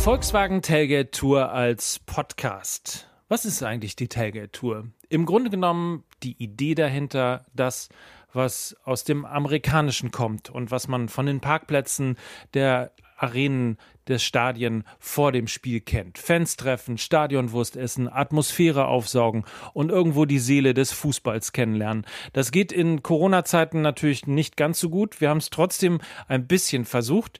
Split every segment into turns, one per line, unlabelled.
Volkswagen Tailgate Tour als Podcast. Was ist eigentlich die Tailgate Tour? Im Grunde genommen die Idee dahinter, das, was aus dem Amerikanischen kommt und was man von den Parkplätzen der Arenen des Stadien vor dem Spiel kennt. Fans treffen, Stadionwurst essen, Atmosphäre aufsaugen und irgendwo die Seele des Fußballs kennenlernen. Das geht in Corona-Zeiten natürlich nicht ganz so gut. Wir haben es trotzdem ein bisschen versucht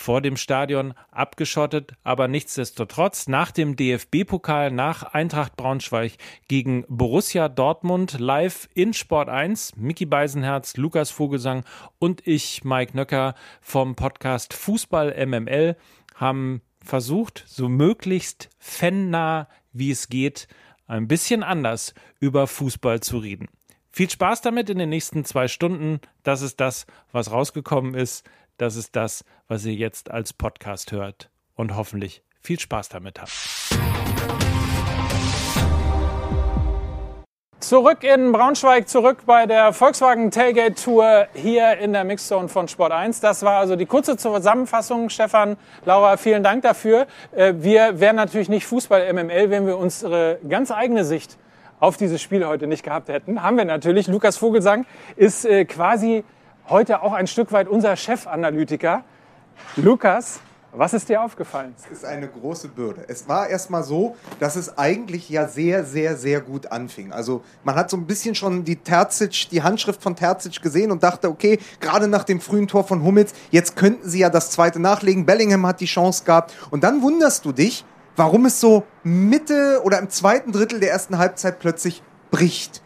vor dem Stadion abgeschottet, aber nichtsdestotrotz nach dem DFB-Pokal, nach Eintracht Braunschweig gegen Borussia Dortmund live in Sport 1, Mickey Beisenherz, Lukas Vogelsang und ich, Mike Nöcker vom Podcast Fußball MML haben versucht, so möglichst fannah wie es geht, ein bisschen anders über Fußball zu reden. Viel Spaß damit in den nächsten zwei Stunden. Das ist das, was rausgekommen ist. Das ist das, was ihr jetzt als Podcast hört und hoffentlich viel Spaß damit habt. Zurück in Braunschweig, zurück bei der Volkswagen Tailgate Tour hier in der Mixzone von Sport 1. Das war also die kurze Zusammenfassung. Stefan, Laura, vielen Dank dafür. Äh, wir wären natürlich nicht Fußball MML, wenn wir unsere ganz eigene Sicht auf dieses Spiel heute nicht gehabt hätten. Haben wir natürlich. Lukas Vogelsang ist äh, quasi heute auch ein Stück weit unser Chefanalytiker. Lukas, was ist dir aufgefallen?
Es ist eine große Bürde. Es war erstmal so, dass es eigentlich ja sehr, sehr, sehr gut anfing. Also man hat so ein bisschen schon die Terzic, die Handschrift von Terzic gesehen und dachte, okay, gerade nach dem frühen Tor von Hummels, jetzt könnten sie ja das zweite nachlegen. Bellingham hat die Chance gehabt. Und dann wunderst du dich, warum es so Mitte oder im zweiten Drittel der ersten Halbzeit plötzlich bricht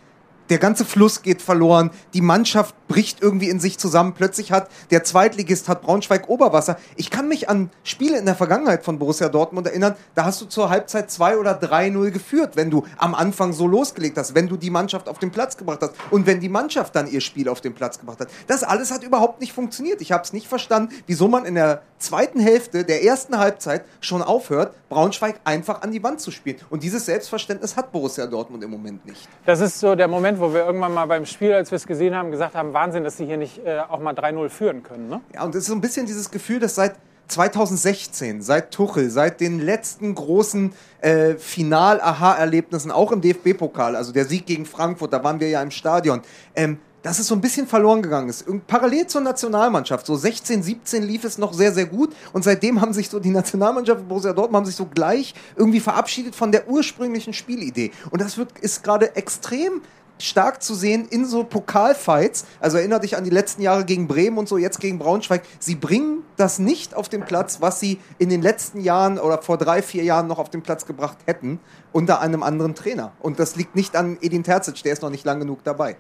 der ganze Fluss geht verloren, die Mannschaft bricht irgendwie in sich zusammen. Plötzlich hat der Zweitligist hat Braunschweig Oberwasser. Ich kann mich an Spiele in der Vergangenheit von Borussia Dortmund erinnern, da hast du zur Halbzeit 2 oder 3-0 geführt, wenn du am Anfang so losgelegt hast, wenn du die Mannschaft auf den Platz gebracht hast und wenn die Mannschaft dann ihr Spiel auf den Platz gebracht hat. Das alles hat überhaupt nicht funktioniert. Ich habe es nicht verstanden, wieso man in der zweiten Hälfte der ersten Halbzeit schon aufhört, Braunschweig einfach an die Wand zu spielen. Und dieses Selbstverständnis hat Borussia Dortmund im Moment nicht.
Das ist so der Moment, wo wir irgendwann mal beim Spiel, als wir es gesehen haben, gesagt haben, Wahnsinn, dass sie hier nicht äh, auch mal 3-0 führen können. Ne?
Ja, und es ist so ein bisschen dieses Gefühl, dass seit 2016, seit Tuchel, seit den letzten großen äh, Final-Aha-Erlebnissen, auch im DFB-Pokal, also der Sieg gegen Frankfurt, da waren wir ja im Stadion, ähm, dass es so ein bisschen verloren gegangen ist. Parallel zur Nationalmannschaft, so 16, 17 lief es noch sehr, sehr gut und seitdem haben sich so die Nationalmannschaft und Borussia Dortmund haben sich so gleich irgendwie verabschiedet von der ursprünglichen Spielidee. Und das wird, ist gerade extrem stark zu sehen in so Pokalfights. Also erinnere dich an die letzten Jahre gegen Bremen und so, jetzt gegen Braunschweig. Sie bringen das nicht auf den Platz, was sie in den letzten Jahren oder vor drei, vier Jahren noch auf den Platz gebracht hätten, unter einem anderen Trainer. Und das liegt nicht an Edin Terzic, der ist noch nicht lang genug dabei.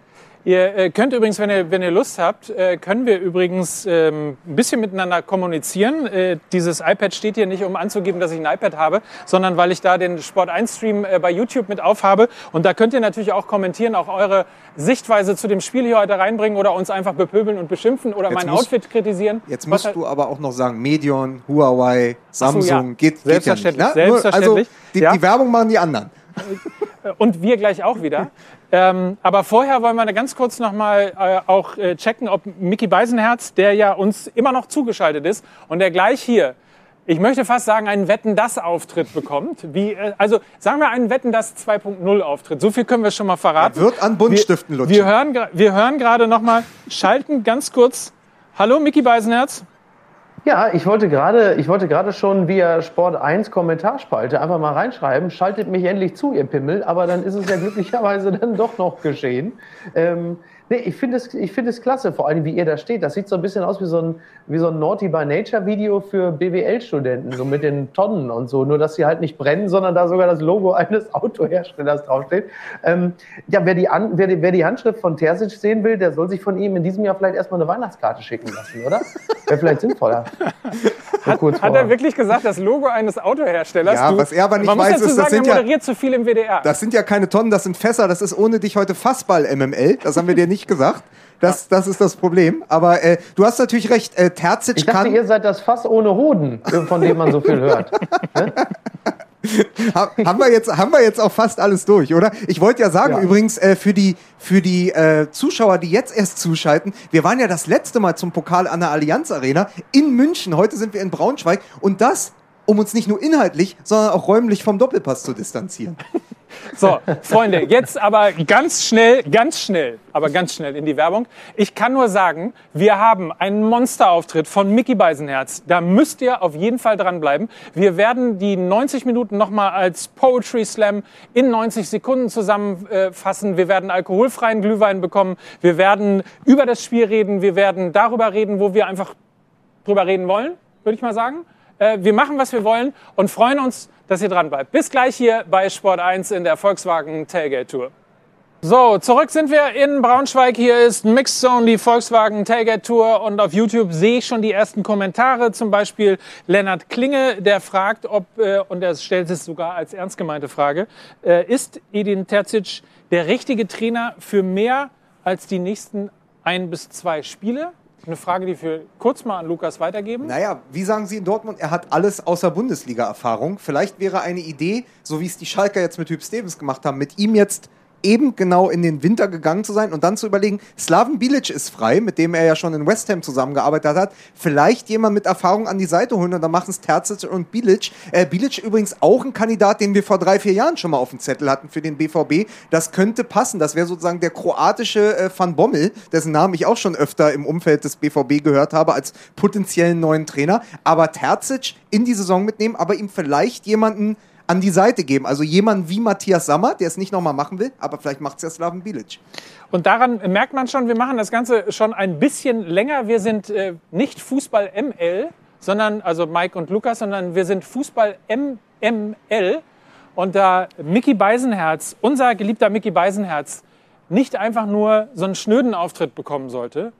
Ihr äh, könnt übrigens, wenn ihr, wenn ihr Lust habt, äh, können wir übrigens ähm, ein bisschen miteinander kommunizieren. Äh, dieses iPad steht hier nicht, um anzugeben, dass ich ein iPad habe, sondern weil ich da den Sport 1 Stream bei YouTube mit aufhabe. Und da könnt ihr natürlich auch kommentieren, auch eure Sichtweise zu dem Spiel hier heute reinbringen oder uns einfach bepöbeln und beschimpfen oder jetzt mein musst, Outfit kritisieren.
Jetzt musst du aber auch noch sagen, Medion, Huawei, Samsung, so, ja. geht,
Selbstverständlich.
Geht ja nicht, ne?
Selbstverständlich.
Also die, ja. die Werbung machen die anderen.
Und wir gleich auch wieder. Ähm, aber vorher wollen wir ganz kurz nochmal äh, auch äh, checken, ob Mickey Beisenherz, der ja uns immer noch zugeschaltet ist und der gleich hier, ich möchte fast sagen, einen Wetten das Auftritt bekommt. Wie, äh, also sagen wir einen Wetten das 2.0 Auftritt. So viel können wir schon mal verraten.
Er wird an Buntstiften
lutschen. Wir hören, wir hören gerade nochmal, schalten ganz kurz. Hallo Mickey Beisenherz.
Ja, ich wollte gerade, ich wollte gerade schon via Sport 1 Kommentarspalte einfach mal reinschreiben, schaltet mich endlich zu, ihr Pimmel, aber dann ist es ja glücklicherweise dann doch noch geschehen. Ähm, Nee, ich finde es, ich finde es klasse, vor allem wie ihr da steht. Das sieht so ein bisschen aus wie so ein, wie so ein Naughty by Nature Video für BWL-Studenten, so mit den Tonnen und so. Nur, dass sie halt nicht brennen, sondern da sogar das Logo eines Autoherstellers draufsteht. Ähm, ja, wer die, An wer, die, wer die Handschrift von Terzic sehen will, der soll sich von ihm in diesem Jahr vielleicht erstmal eine Weihnachtskarte schicken lassen, oder? Wäre vielleicht sinnvoller.
hat, hat er wirklich gesagt, das Logo eines Autoherstellers?
Ja, du, was er aber nicht weiß, ist,
das
sind
er moderiert ja, zu viel im WDR.
Das sind ja keine Tonnen, das sind Fässer. Das ist ohne dich heute Fassball-MML. Das haben wir dir nicht nicht gesagt. Das, das ist das Problem. Aber äh, du hast natürlich recht, äh, Terzic
ich dachte,
kann.
ihr seid das Fass ohne Hoden, von dem man so viel hört. Ne?
haben, wir jetzt, haben wir jetzt auch fast alles durch, oder? Ich wollte ja sagen, ja. übrigens, äh, für die, für die äh, Zuschauer, die jetzt erst zuschalten, wir waren ja das letzte Mal zum Pokal an der Allianz Arena in München. Heute sind wir in Braunschweig und das um uns nicht nur inhaltlich, sondern auch räumlich vom Doppelpass zu distanzieren.
So, Freunde, jetzt aber ganz schnell, ganz schnell, aber ganz schnell in die Werbung. Ich kann nur sagen, wir haben einen Monsterauftritt von Mickey Beisenherz. Da müsst ihr auf jeden Fall dranbleiben. Wir werden die 90 Minuten nochmal als Poetry Slam in 90 Sekunden zusammenfassen. Wir werden alkoholfreien Glühwein bekommen. Wir werden über das Spiel reden. Wir werden darüber reden, wo wir einfach drüber reden wollen, würde ich mal sagen. Äh, wir machen, was wir wollen und freuen uns, dass ihr dran bleibt. Bis gleich hier bei Sport 1 in der Volkswagen Tailgate Tour. So, zurück sind wir in Braunschweig. Hier ist Mixed Zone, die Volkswagen Tailgate Tour. Und auf YouTube sehe ich schon die ersten Kommentare. Zum Beispiel Lennart Klinge, der fragt, ob, äh, und er stellt es sogar als ernst gemeinte Frage, äh, ist Edin Terzic der richtige Trainer für mehr als die nächsten ein bis zwei Spiele? Eine Frage, die wir kurz mal an Lukas weitergeben.
Naja, wie sagen Sie in Dortmund, er hat alles außer Bundesliga-Erfahrung. Vielleicht wäre eine Idee, so wie es die Schalker jetzt mit Hüb Stevens gemacht haben, mit ihm jetzt eben genau in den Winter gegangen zu sein und dann zu überlegen, Slaven Bilic ist frei, mit dem er ja schon in West Ham zusammengearbeitet hat, vielleicht jemand mit Erfahrung an die Seite holen und dann machen es Terzic und Bilic. Äh, Bilic übrigens auch ein Kandidat, den wir vor drei, vier Jahren schon mal auf dem Zettel hatten für den BVB. Das könnte passen. Das wäre sozusagen der kroatische äh, Van Bommel, dessen Namen ich auch schon öfter im Umfeld des BVB gehört habe als potenziellen neuen Trainer. Aber Terzic in die Saison mitnehmen, aber ihm vielleicht jemanden an die Seite geben. Also jemand wie Matthias Sammer, der es nicht nochmal machen will, aber vielleicht macht es ja Slaven Bilic.
Und daran merkt man schon, wir machen das Ganze schon ein bisschen länger. Wir sind äh, nicht Fußball ML, sondern, also Mike und Lukas, sondern wir sind Fußball MML. Und da Mickey Beisenherz, unser geliebter Mickey Beisenherz, nicht einfach nur so einen schnöden Auftritt bekommen sollte,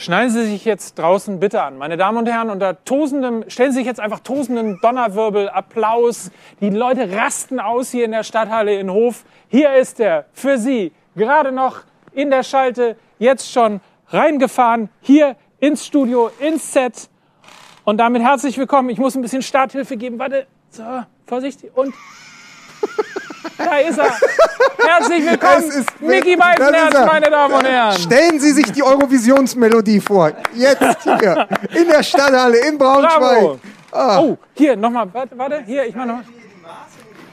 Schneiden Sie sich jetzt draußen bitte an. Meine Damen und Herren, unter tosendem, stellen Sie sich jetzt einfach tosenden Donnerwirbel, Applaus. Die Leute rasten aus hier in der Stadthalle in Hof. Hier ist er für Sie, gerade noch in der Schalte, jetzt schon reingefahren, hier ins Studio, ins Set. Und damit herzlich willkommen. Ich muss ein bisschen Starthilfe geben. Warte, so, vorsichtig und da ist er. Herzlich willkommen,
ist-
Mickey
das ist
Beisenherz,
er.
meine Damen und Herren.
Stellen Sie sich die Eurovisionsmelodie vor. Jetzt hier in der Stadthalle in Braunschweig.
Bravo. Oh, hier, nochmal, warte, warte, hier, ich mach noch.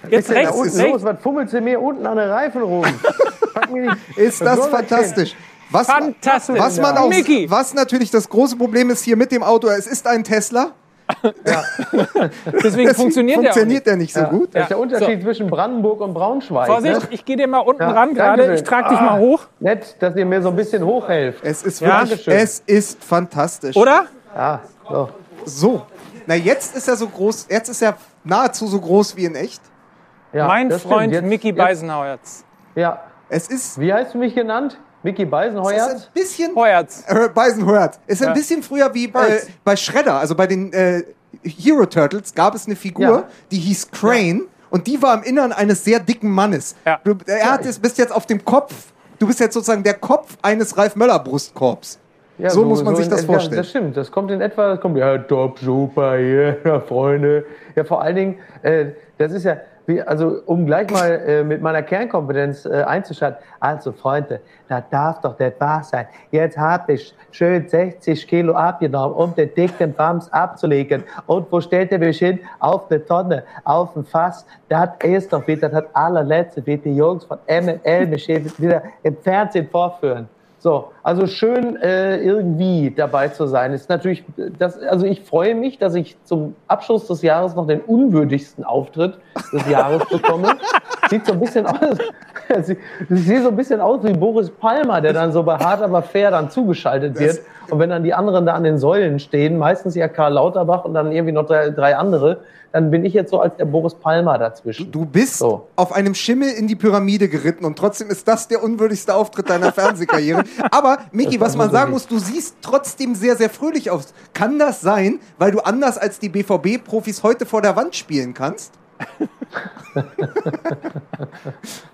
Jetzt
Da
rechts,
unten
rechts.
los, was fummelt sie mir unten an den Reifen rum? Pack mich nicht.
Ist das fantastisch. Was,
Fantastisch.
was man auch, was natürlich das große Problem ist hier mit dem Auto, es ist ein Tesla.
Deswegen funktioniert,
funktioniert
der
der nicht so gut.
Das ist der
Ja,
Unterschied zwischen Brandenburg und Braunschweig.
nicht. Vorsicht,
Ne?
ich gehe dir mal unten
Ja,
ran gerade. Ich trage dich
Ah.
mal hoch.
Nett, dass ihr mir so ein bisschen hochhelft.
Es ist
Ja,
wirklich, es ist fantastisch.
Oder?
Ja, so.
So. Na, jetzt ist er so groß, jetzt ist er nahezu so groß wie in echt.
Ja,
mein
stimmt.
Freund
Jetzt-
Mickey
jetzt-
Beisenhauerz.
Ja.
Es ist,
Wie hast du mich genannt? Mickey
es ist ein bisschen
Heuerz.
äh, Beisenhört. Es ist ein
Ja.
bisschen früher wie bei, bei Shredder, also bei den äh, Hero Turtles gab es eine Figur,
Ja.
die hieß Crane und die war im Innern eines sehr dicken Mannes.
Ja.
Du, er hat es, bist jetzt auf dem Kopf, du bist jetzt sozusagen der Kopf eines Ralf Möller Brustkorbs.
Ja,
so, muss man sich
in
das
etwa,
vorstellen.
Das stimmt, das kommt in etwa, das kommt, ja, top, super, ja, Freunde. Ja, vor allen Dingen, äh, das ist ja, wie, also um gleich mal äh, mit meiner Kernkompetenz äh, einzuschalten. Also Freunde, das darf doch nicht wahr sein. Jetzt habe ich schön 60 Kilo abgenommen, um den dicken Bams abzulegen. Und wo stellt ihr mich hin? Auf eine Tonne, auf ein Fass. Das ist doch wieder das allerletzte, wie die Jungs von ML mich wieder im Fernsehen vorführen. So, also schön äh, irgendwie dabei zu sein. Ist natürlich, das, also ich freue mich, dass ich zum Abschluss des Jahres noch den unwürdigsten Auftritt des Jahres bekomme. Sieht so ein bisschen aus, sie- ich sehe so ein bisschen aus wie Boris Palmer, der dann so bei hart aber fair dann zugeschaltet wird. Und wenn dann die anderen da an den Säulen stehen, meistens ja Karl Lauterbach und dann irgendwie noch drei, drei andere, dann bin ich jetzt so als der Boris Palmer dazwischen.
Du bist
So.
auf einem Schimmel in die Pyramide geritten und trotzdem ist das der unwürdigste Auftritt deiner Fernsehkarriere. Aber, Miki, was man sagen muss, du siehst trotzdem sehr, sehr fröhlich aus. Kann das sein, weil du anders als die BVB-Profis heute vor der Wand spielen kannst?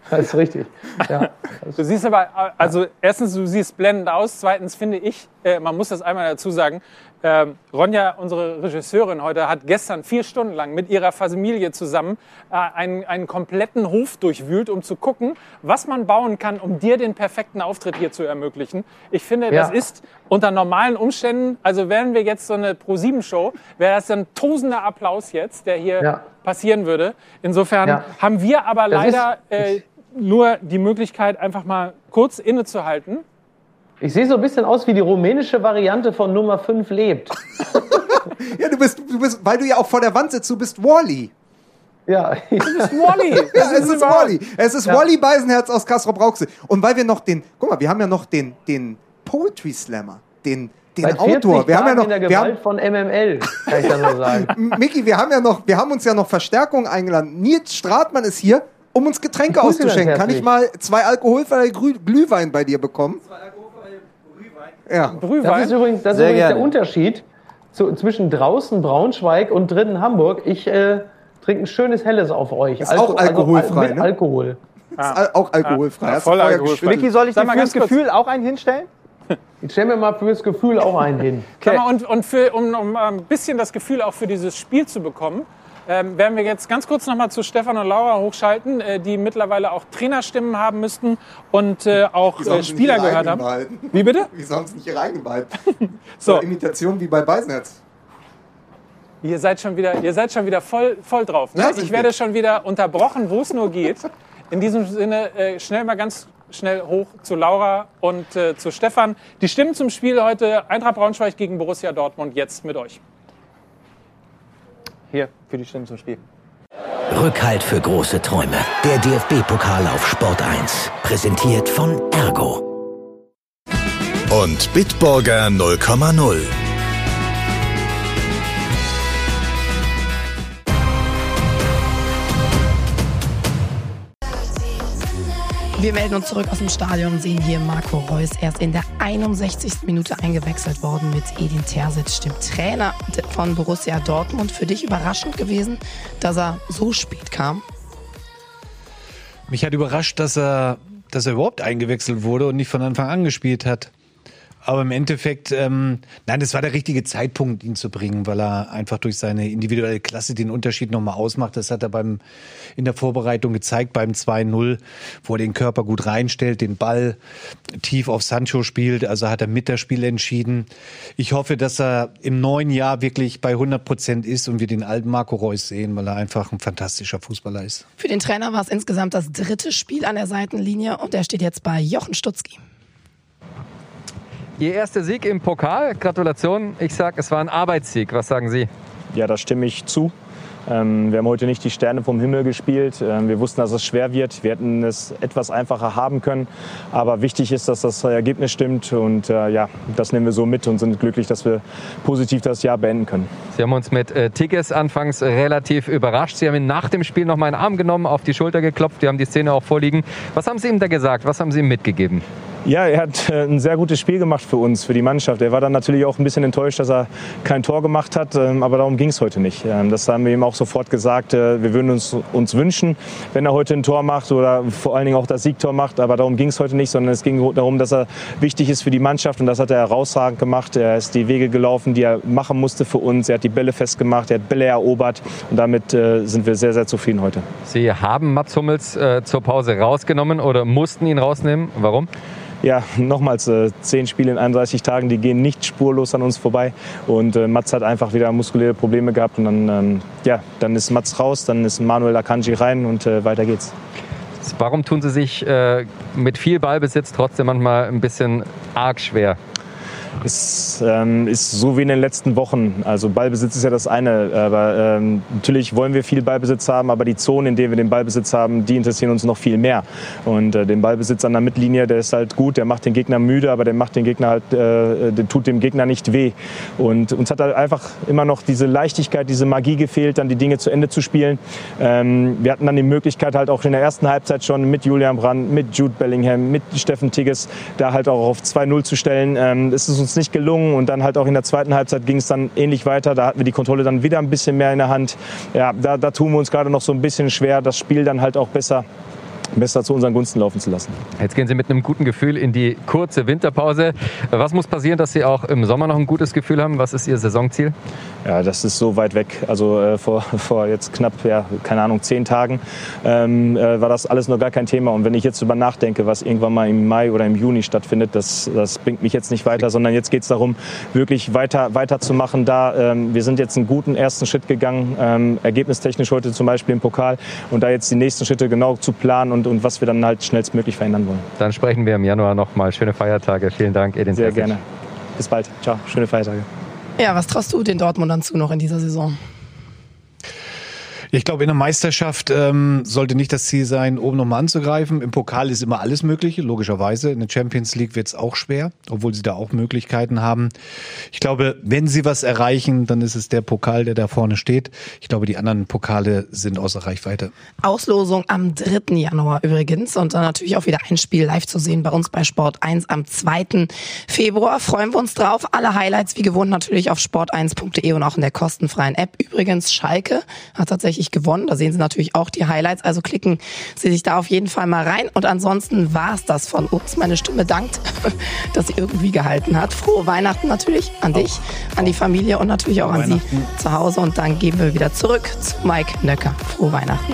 Das ist richtig. Ja.
Du siehst aber, also erstens, du siehst blendend aus. Zweitens finde ich, äh, man muss das einmal dazu sagen, ähm, Ronja, unsere Regisseurin heute, hat gestern vier Stunden lang mit ihrer Familie zusammen äh, einen, einen kompletten Hof durchwühlt, um zu gucken, was man bauen kann, um dir den perfekten Auftritt hier zu ermöglichen. Ich finde,
Ja.
das ist unter normalen Umständen, also wären wir jetzt so eine Pro-7-Show, wäre das ein tosender Applaus jetzt, der hier
Ja.
passieren würde. Insofern
Ja.
haben wir aber
Das ist-
leider äh, nur die Möglichkeit, einfach mal kurz innezuhalten.
Ich sehe so ein bisschen aus wie die rumänische Variante von Nummer 5 lebt.
Ja, du bist, du bist, weil du ja auch vor der Wand sitzt, du bist Wally.
Ja,
Wally!
Ja, es ist Wally. Es ist
Ja.
Wally Beisenherz aus Kastrop Rauxel. Und weil wir noch den, guck mal, wir haben ja noch den, den Poetry Slammer, den, den
40
Autor. Wir haben ja noch,
in der
wir haben,
Gewalt von MML, kann ich da nur sagen.
Micky, wir haben ja noch, wir haben uns ja noch Verstärkung eingeladen. Nils Stratmann ist hier, um uns Getränke
Ich grüße
auszuschenken. Kann ich mal zwei alkoholfreie Glühwein bei dir bekommen? Zwei alkoholfreie Glühwein. Ja.
Das ist übrigens, das ist übrigens der. Unterschied zu, zwischen draußen Braunschweig und drinnen Hamburg. Ich äh, trinke ein schönes Helles auf euch.
Ist auch alkoholfrei,
Also, mit
ne?
Alkohol.
Ist al- auch alkoholfrei.
Ja,
Hast du
voll alkoholfrei.
Vicky, soll ich dir
mal
fürs. Gefühl auch einen hinstellen?
Ich stelle mir mal fürs Gefühl auch einen hin.
Mal, Und, und für, um, um ein bisschen das Gefühl auch für dieses Spiel zu bekommen, ähm, werden wir jetzt ganz kurz noch mal zu Stefan und Laura hochschalten, äh, die mittlerweile auch Trainerstimmen haben müssten und äh, auch äh, Spieler gehört haben.
behalten.
Wie bitte?
Wie sollen es nicht ihre eigenen behalten?
So.
So. Imitation wie bei Beisenherz.
Ihr seid schon wieder, ihr seid schon wieder voll, voll drauf. Ne? Ich werde
wir.
schon wieder unterbrochen, wo es nur geht. In diesem Sinne äh, schnell mal ganz schnell hoch zu Laura und äh, zu Stefan. Die Stimmen zum Spiel heute Eintracht Braunschweig gegen Borussia Dortmund jetzt mit euch.
Hier, für die Stimmen zum Spiel.
Rückhalt für große Träume. Der DFB-Pokal auf Sport 1. Präsentiert von Ergo.
und Bitburger 0,0.
Wir melden uns zurück aus dem Stadion und sehen hier Marco Reus. Er ist in der 61. Minute eingewechselt worden mit Edin Terzic, dem Trainer von Borussia Dortmund. Für dich überraschend gewesen, dass er so spät kam?
Mich hat überrascht, dass er, dass er überhaupt eingewechselt wurde und nicht von Anfang an gespielt hat. Aber im Endeffekt, ähm, nein, das war der richtige Zeitpunkt, ihn zu bringen, weil er einfach durch seine individuelle Klasse den Unterschied nochmal ausmacht. Das hat er beim, in der Vorbereitung gezeigt, beim 2-0, wo er den Körper gut reinstellt, den Ball tief auf Sancho spielt. Also hat er mit das Spiel entschieden. Ich hoffe, dass er im neuen Jahr wirklich bei 100 Prozent ist und wir den alten Marco Reus sehen, weil er einfach ein fantastischer Fußballer ist.
Für den Trainer war es insgesamt das dritte Spiel an der Seitenlinie und er steht jetzt bei Jochen Stutzki.
Ihr erster Sieg im Pokal. Gratulation. Ich sage, es war ein Arbeitssieg. Was sagen Sie?
Ja, da stimme ich zu. Ähm, wir haben heute nicht die Sterne vom Himmel gespielt. Ähm, wir wussten, dass es schwer wird. Wir hätten es etwas einfacher haben können. Aber wichtig ist, dass das Ergebnis stimmt. Und äh, ja, das nehmen wir so mit und sind glücklich, dass wir positiv das Jahr beenden können.
Sie haben uns mit äh, Tigges anfangs relativ überrascht. Sie haben ihn nach dem Spiel noch mal einen Arm genommen, auf die Schulter geklopft. Wir haben die Szene auch vorliegen. Was haben Sie ihm da gesagt? Was haben Sie ihm mitgegeben?
Ja, er hat äh, ein sehr gutes Spiel gemacht für uns, für die Mannschaft. Er war dann natürlich auch ein bisschen enttäuscht, dass er kein Tor gemacht hat, ähm, aber darum ging es heute nicht. Ähm, Das haben wir ihm auch sofort gesagt. Äh, Wir würden uns, uns wünschen, wenn er heute ein Tor macht oder vor allen Dingen auch das Siegtor macht, aber darum ging es heute nicht, sondern es ging darum, dass er wichtig ist für die Mannschaft und das hat er herausragend gemacht. Er ist die Wege gelaufen, die er machen musste für uns. Er hat die Bälle festgemacht, er hat Bälle erobert und damit äh, sind wir sehr, sehr zufrieden heute.
Sie haben Mats Hummels zur Pause rausgenommen oder mussten ihn rausnehmen. Warum?
Ja, nochmals, äh, zehn Spiele in 31 Tagen, die gehen nicht spurlos an uns vorbei. Und äh, Mats hat einfach wieder muskuläre Probleme gehabt. Und dann, ähm, ja, dann ist Mats raus, dann ist Manuel Akanji rein und äh, weiter geht's.
Warum tun Sie sich äh, mit viel Ballbesitz trotzdem manchmal ein bisschen arg schwer?
Es ähm, ist so wie in den letzten Wochen. Also Ballbesitz ist ja das eine, aber ähm, natürlich wollen wir viel Ballbesitz haben, aber die Zonen, in denen wir den Ballbesitz haben, die interessieren uns noch viel mehr. Und äh, den Ballbesitz an der Mittellinie, der ist halt gut, der macht den Gegner müde, aber der macht den Gegner halt, äh, der tut dem Gegner nicht weh. Und uns hat halt einfach immer noch diese Leichtigkeit, diese Magie gefehlt, dann die Dinge zu Ende zu spielen. Ähm, wir hatten dann die Möglichkeit halt auch in der ersten Halbzeit schon mit Julian Brandt, mit Jude Bellingham, mit Steffen Tigges, da halt auch auf 2-0 zu stellen. Ähm, es ist uns nicht gelungen und dann halt auch in der zweiten Halbzeit ging es dann ähnlich weiter. Da hatten wir die Kontrolle dann wieder ein bisschen mehr in der Hand. Ja, da, da tun wir uns gerade noch so ein bisschen schwer, das Spiel dann halt auch besser besser zu unseren Gunsten laufen zu lassen.
Jetzt gehen Sie mit einem guten Gefühl in die kurze Winterpause. Was muss passieren, dass Sie auch im Sommer noch ein gutes Gefühl haben? Was ist Ihr Saisonziel?
Ja, das ist so weit weg. Also äh, vor, vor jetzt knapp, ja, keine Ahnung, zehn Tagen ähm, äh, war das alles noch gar kein Thema. Und wenn ich jetzt darüber nachdenke, was irgendwann mal im Mai oder im Juni stattfindet, das, das bringt mich jetzt nicht weiter, sondern jetzt geht es darum, wirklich weiter, weiter zu machen. Da, ähm, wir sind jetzt einen guten ersten Schritt gegangen, ähm, ergebnistechnisch heute zum Beispiel im Pokal. Und da jetzt die nächsten Schritte genau zu planen und, und was wir dann halt schnellstmöglich verändern wollen.
Dann sprechen wir im Januar noch mal. Schöne Feiertage. Vielen Dank, Edin
Sehr
Terzic.
gerne. Bis bald. Ciao. Schöne Feiertage.
Ja, was traust du den Dortmundern zu noch in dieser Saison?
Ich glaube, in der Meisterschaft ähm, sollte nicht das Ziel sein, oben nochmal anzugreifen. Im Pokal ist immer alles Mögliche, logischerweise. In der Champions League wird es auch schwer, obwohl sie da auch Möglichkeiten haben. Ich glaube, wenn sie was erreichen, dann ist es der Pokal, der da vorne steht. Ich glaube, die anderen Pokale sind außer Reichweite.
Auslosung am 3. Januar übrigens und dann natürlich auch wieder ein Spiel live zu sehen bei uns bei Sport 1 am 2. Februar. Freuen wir uns drauf. Alle Highlights wie gewohnt natürlich auf sport1.de und auch in der kostenfreien App. Übrigens, Schalke hat tatsächlich gewonnen. Da sehen Sie natürlich auch die Highlights. Also klicken Sie sich da auf jeden Fall mal rein. Und ansonsten war's das von uns. Meine Stimme dankt, dass sie irgendwie gehalten hat. Frohe Weihnachten natürlich an dich, an die Familie und natürlich auch an Sie zu Hause. Und dann gehen wir wieder zurück zu Mike Nöcker. Frohe Weihnachten.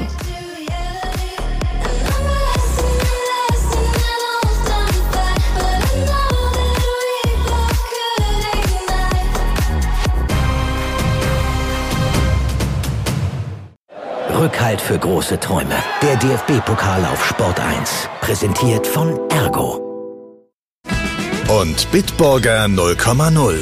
Rückhalt für große Träume. Der DFB-Pokal auf Sport 1. Präsentiert von Ergo.
Und Bitburger 0,0.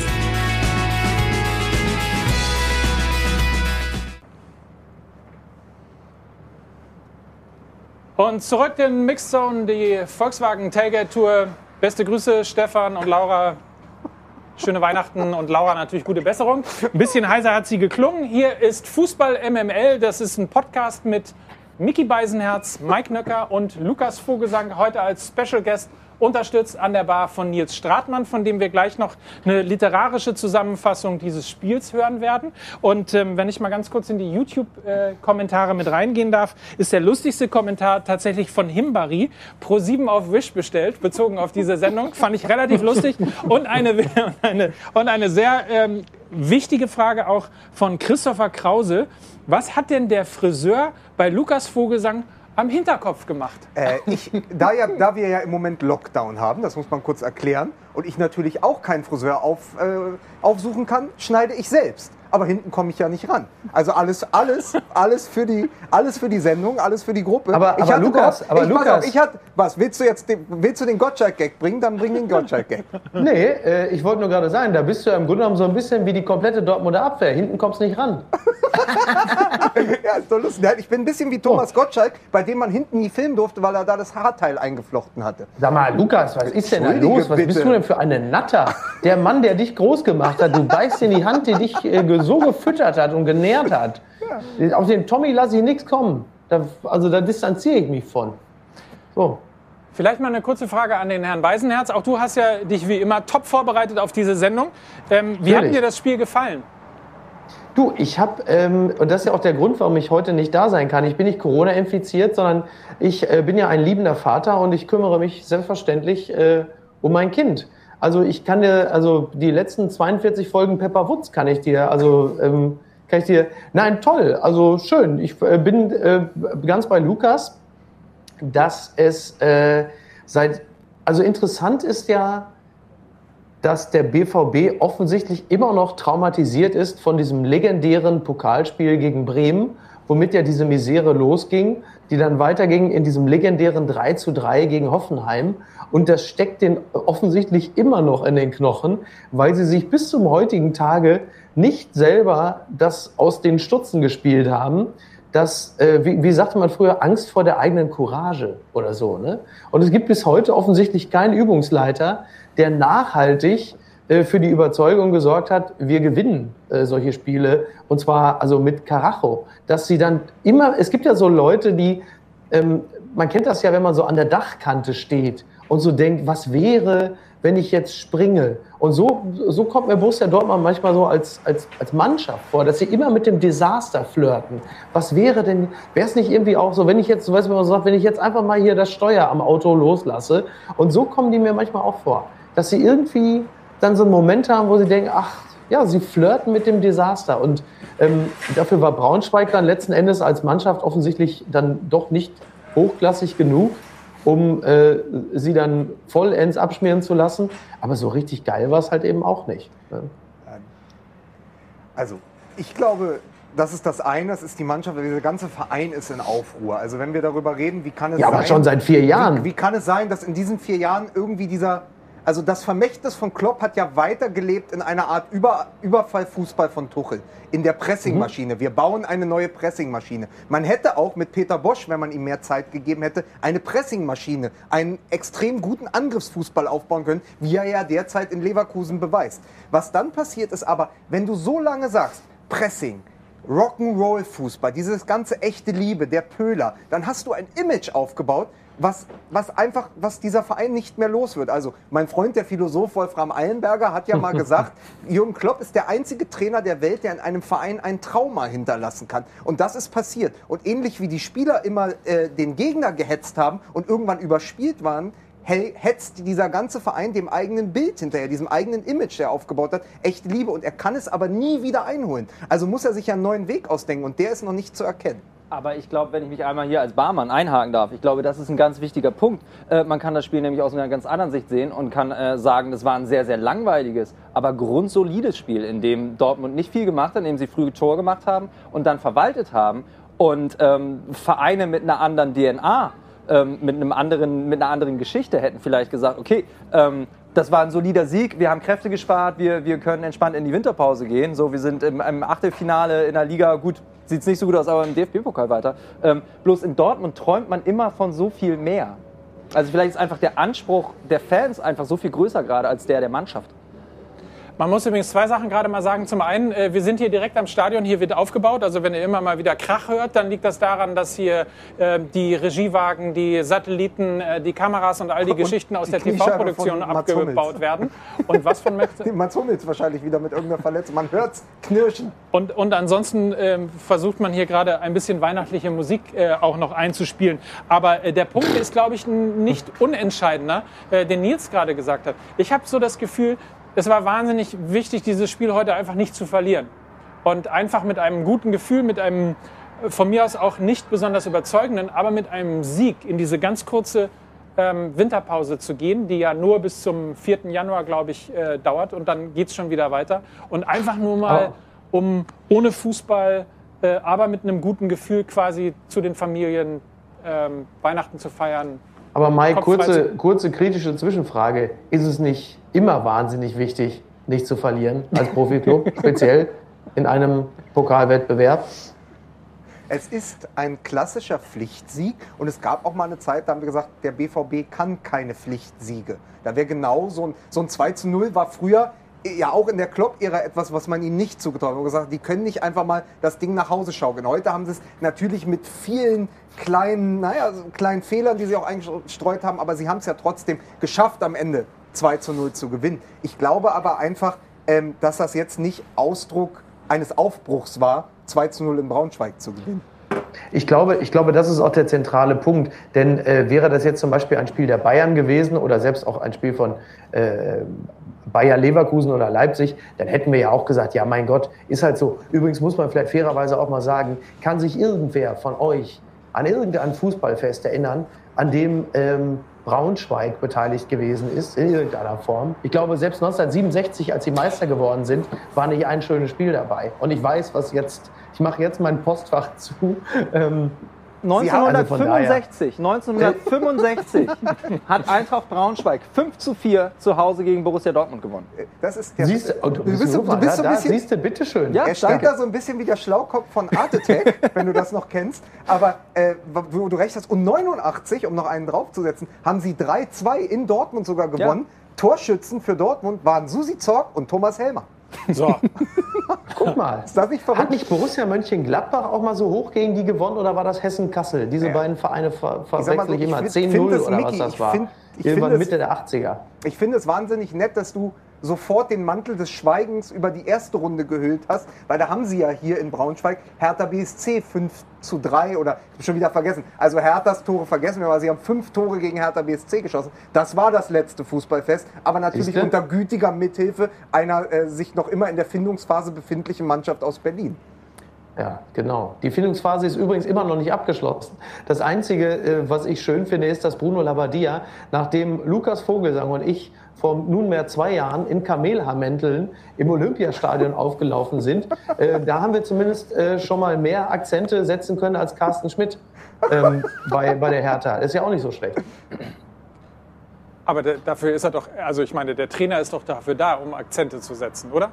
Und zurück in Mixzone, die Volkswagen Tailgate Tour. Beste Grüße, Stefan und Laura. Schöne Weihnachten und Laura natürlich gute Besserung. Ein bisschen heiser hat sie geklungen. Hier ist Fußball MML. Das ist ein Podcast mit Mickey Beisenherz, Mike Nöcker und Lukas Vogelsang. Heute als Special Guest unterstützt an der Bar von Nils Stratmann, von dem wir gleich noch eine literarische Zusammenfassung dieses Spiels hören werden. Und ähm, wenn ich mal ganz kurz in die YouTube-Kommentare mit reingehen darf, ist der lustigste Kommentar tatsächlich von Himbari, pro 7 auf Wish bestellt, bezogen auf diese Sendung. Fand ich relativ lustig. Und eine, und eine, und eine sehr ähm, wichtige Frage auch von Christopher Krause. Was hat denn der Friseur bei Lukas Vogelsang am Hinterkopf gemacht?
Äh, ich, da, ja, da wir ja im Moment Lockdown haben, das muss man kurz erklären, und ich natürlich auch keinen Friseur auf, äh, aufsuchen kann, schneide ich selbst. Aber hinten komme ich ja nicht ran. Also alles, alles, alles für die, alles für die Sendung, alles für die Gruppe.
Aber- aber Lukas,
gehofft-
aber
ich,
Lukas-
Auf, ich hatte, was willst du jetzt, den, willst du den Gottschalk-Gag bringen? Dann bring den Gottschalk-Gag.
Nee, äh, ich wollte nur gerade sagen, da bist du ja im Grunde genommen so ein bisschen wie die komplette Dortmunder Abwehr. Hinten kommst du nicht ran.
ja, ist doch lustig. Ich bin ein bisschen wie Thomas Gottschalk, bei dem man hinten nie filmen durfte, weil er da das Haarteil eingeflochten hatte.
Sag mal, Lukas, was ist denn da los? Was bist
bitte.
du denn für eine Natter? Der Mann, der dich groß gemacht hat, du beißt in die Hand, die dich äh, ge- so gefüttert hat und genährt hat. Auf den Tommy lasse ich nichts kommen. Da, also da distanziere ich mich von. So.
Vielleicht mal eine kurze Frage an den Herrn Beisenherz. Auch du hast ja dich wie immer top vorbereitet auf diese Sendung. Ähm, wie hat dir das Spiel gefallen?
Du, ich habe, ähm, und das ist ja auch der Grund, warum ich heute nicht da sein kann. Ich bin nicht Corona infiziert, sondern ich äh, bin ja ein liebender Vater und ich kümmere mich selbstverständlich äh, um mein Kind. Also ich kann dir, also die letzten 42 Folgen Pepper Woods kann ich dir, also ähm, kann ich dir, nein, toll, also schön. Ich äh, bin äh, ganz bei Lukas, dass es äh, seit, also interessant ist ja, dass der BVB offensichtlich immer noch traumatisiert ist von diesem legendären Pokalspiel gegen Bremen, womit ja diese Misere losging, die dann weiterging in diesem legendären 3 zu 3 gegen Hoffenheim. Und das steckt den offensichtlich immer noch in den Knochen, weil sie sich bis zum heutigen Tage nicht selber das aus den Stutzen gespielt haben. Das, äh, wie, wie sagte man früher, Angst vor der eigenen Courage oder so. Ne? Und es gibt bis heute offensichtlich keinen Übungsleiter, der nachhaltig für die Überzeugung gesorgt hat, wir gewinnen äh, solche Spiele und zwar also mit Karacho, dass sie dann immer, es gibt ja so Leute, die, ähm, man kennt das ja, wenn man so an der Dachkante steht und so denkt, was wäre, wenn ich jetzt springe? Und so, so kommt mir Borussia Dortmund manchmal so als, als, als Mannschaft vor, dass sie immer mit dem Desaster flirten. Was wäre denn, wäre es nicht irgendwie auch so, wenn ich jetzt, weißt du, man sagt, wenn ich jetzt einfach mal hier das Steuer am Auto loslasse? Und so kommen die mir manchmal auch vor, dass sie irgendwie dann so einen Moment haben, wo sie denken, ach, ja, sie flirten mit dem Desaster. Und ähm, dafür war Braunschweig dann letzten Endes als Mannschaft offensichtlich dann doch nicht hochklassig genug, um äh, sie dann vollends abschmieren zu lassen. Aber so richtig geil war es halt eben auch nicht. Ne?
Also, ich glaube, das ist das eine, das ist die Mannschaft, dieser ganze Verein ist in Aufruhr. Also wenn wir darüber reden, wie kann es
Ja,
sein...
aber schon seit vier Jahren.
Wie, wie kann es sein, dass in diesen vier Jahren irgendwie dieser... Also das Vermächtnis von Klopp hat ja weitergelebt in einer Art Über, Überfallfußball von Tuchel. In der Pressingmaschine. Wir bauen eine neue Pressingmaschine. Man hätte auch mit Peter Bosch, wenn man ihm mehr Zeit gegeben hätte, eine Pressingmaschine, einen extrem guten Angriffsfußball aufbauen können, wie er ja derzeit in Leverkusen beweist. Was dann passiert ist aber, wenn du so lange sagst, Pressing, Rock'n'Roll-Fußball, dieses ganze echte Liebe, der Pöhler, dann hast du ein Image aufgebaut, was, was einfach, was dieser Verein nicht mehr los wird. Also mein Freund, der Philosoph Wolfram Eilenberger, hat ja mal gesagt, Jürgen Klopp ist der einzige Trainer der Welt, der in einem Verein ein Trauma hinterlassen kann. Und das ist passiert. Und ähnlich wie die Spieler immer äh, den Gegner gehetzt haben und irgendwann überspielt waren, hetzt dieser ganze Verein dem eigenen Bild hinterher, diesem eigenen Image, der er aufgebaut hat, echte Liebe. Und er kann es aber nie wieder einholen. Also muss er sich ja einen neuen Weg ausdenken und der ist noch nicht zu erkennen.
Aber ich glaube, wenn ich mich einmal hier als Barmann einhaken darf, ich glaube, das ist ein ganz wichtiger Punkt. Äh, man kann das Spiel nämlich aus einer ganz anderen Sicht sehen und kann äh, sagen, das war ein sehr, sehr langweiliges, aber grundsolides Spiel, in dem Dortmund nicht viel gemacht hat, in dem sie früh Tor gemacht haben und dann verwaltet haben und ähm, Vereine mit einer anderen DNA, ähm, mit, einem anderen, mit einer anderen Geschichte hätten vielleicht gesagt, okay, ähm, das war ein solider Sieg, wir haben Kräfte gespart, wir, wir können entspannt in die Winterpause gehen. So, wir sind im, im Achtelfinale in der Liga, gut, sieht es nicht so gut aus, aber im DFB-Pokal weiter. Ähm, bloß in Dortmund träumt man immer von so viel mehr. Also vielleicht ist einfach der Anspruch der Fans einfach so viel größer gerade als der der Mannschaft.
Man muss übrigens zwei Sachen gerade mal sagen. Zum einen, äh, wir sind hier direkt am Stadion, hier wird aufgebaut. Also wenn ihr immer mal wieder Krach hört, dann liegt das daran, dass hier äh, die Regiewagen, die Satelliten, äh, die Kameras und all die
Und
Geschichten aus
die
der TV-Produktion abgebaut werden. Und was von Max
Mats Hummels wahrscheinlich wieder mit irgendeiner Verletzung. Man hört's knirschen.
Und, und ansonsten ähm, versucht man hier gerade ein bisschen weihnachtliche Musik äh, auch noch einzuspielen. Aber äh, der Punkt ist, glaube ich, nicht unentscheidender, äh, den Nils gerade gesagt hat. Ich habe so das Gefühl, es war wahnsinnig wichtig, dieses Spiel heute einfach nicht zu verlieren. Und einfach mit einem guten Gefühl, mit einem äh, von mir aus auch nicht besonders überzeugenden, aber mit einem Sieg in diese ganz kurze ähm, Winterpause zu gehen, die ja nur bis zum 4. Januar, glaube ich, äh, dauert. Und dann geht es schon wieder weiter. Und einfach nur mal, um ohne Fußball, äh, aber mit einem guten Gefühl quasi zu den Familien ähm, Weihnachten zu feiern.
Aber
frei
kurze, kurze kritische Zwischenfrage. Ist es nicht immer wahnsinnig wichtig, nicht zu verlieren als Profiklub, speziell in einem Pokalwettbewerb?
Es ist ein klassischer Pflichtsieg und es gab auch mal eine Zeit, da haben wir gesagt, der BVB kann keine Pflichtsiege. Da wäre genau so ein, so ein 2 zu 0 war früher ja auch in der Klopp-Ära etwas, was man ihnen nicht zugetraut hat. Wir haben gesagt, die können nicht einfach mal das Ding nach Hause schaukeln. Heute haben sie es natürlich mit vielen kleinen, naja, kleinen Fehlern, die sie auch eingestreut haben, aber sie haben es ja trotzdem geschafft, am Ende 2 zu 0 zu gewinnen. Ich glaube aber einfach, ähm, dass das jetzt nicht Ausdruck eines Aufbruchs war, 2 zu 0 in Braunschweig zu gewinnen.
Ich glaube, ich glaube, das ist auch der zentrale Punkt. Denn äh, wäre das jetzt zum Beispiel ein Spiel der Bayern gewesen oder selbst auch ein Spiel von äh, Bayer Leverkusen oder Leipzig, dann hätten wir ja auch gesagt, ja mein Gott, ist halt so. Übrigens muss man vielleicht fairerweise auch mal sagen, kann sich irgendwer von euch an irgendein Fußballfest erinnern, an dem ähm, Braunschweig beteiligt gewesen ist, in irgendeiner Form. Ich glaube, selbst 1967, als sie Meister geworden sind, war nicht ein schönes Spiel dabei. Und ich weiß, was jetzt, ich mache jetzt mein Postfach zu. Ähm,
1965, 1965 hat Eintracht Braunschweig 5 zu 4 zu Hause gegen Borussia Dortmund gewonnen.
Das ist der,
Siehst du, du bist, super,
du bist
ja,
so ein
da,
bisschen-
siehst du, bitteschön.
Ja,
er steht da so ein bisschen wie der Schlaukopf von Art Attack, wenn du das noch kennst. Aber äh, wo du recht hast, und 89, um noch einen draufzusetzen, haben sie 3-2 in Dortmund sogar gewonnen. Torschützen für Dortmund waren Susi Zorg und Thomas Helmer.
So.
Guck mal.
Ist das nicht
Hat nicht Borussia Mönchengladbach auch mal so hoch gegen die gewonnen oder war das Hessen-Kassel? Diese beiden Vereine ver
Ich
verwechsel
so,
ich immer.
find- find
10-0
das,
oder was
Micky,
das
ich
war.
find- Ich
irgendwann
finde es-
Mitte der 80er.
Ich finde es wahnsinnig nett, dass du sofort den Mantel des Schweigens über die erste Runde gehüllt hast, weil da haben sie ja hier in Braunschweig Hertha BSC 5 zu 3 oder ich habe schon wieder vergessen. Also Herthas Tore vergessen wir, aber sie haben fünf Tore gegen Hertha BSC geschossen. Das war das letzte Fußballfest, aber natürlich
Siehste?
unter gütiger Mithilfe einer äh, sich noch immer in der Findungsphase befindlichen Mannschaft aus Berlin.
Ja, genau. Die Findungsphase ist übrigens immer noch nicht abgeschlossen. Das Einzige, äh, was ich schön finde, ist, dass Bruno Labbadia, nachdem Lukas Vogelsang und ich vor nunmehr zwei Jahren in Kamelhaarmänteln im Olympiastadion aufgelaufen sind, äh, da haben wir zumindest äh, schon mal mehr Akzente setzen können als Carsten Schmidt ähm, bei, bei der Hertha. Ist ja auch nicht so schlecht.
Aber der, dafür ist er doch, also ich meine, der Trainer ist doch dafür da, um Akzente zu setzen, oder?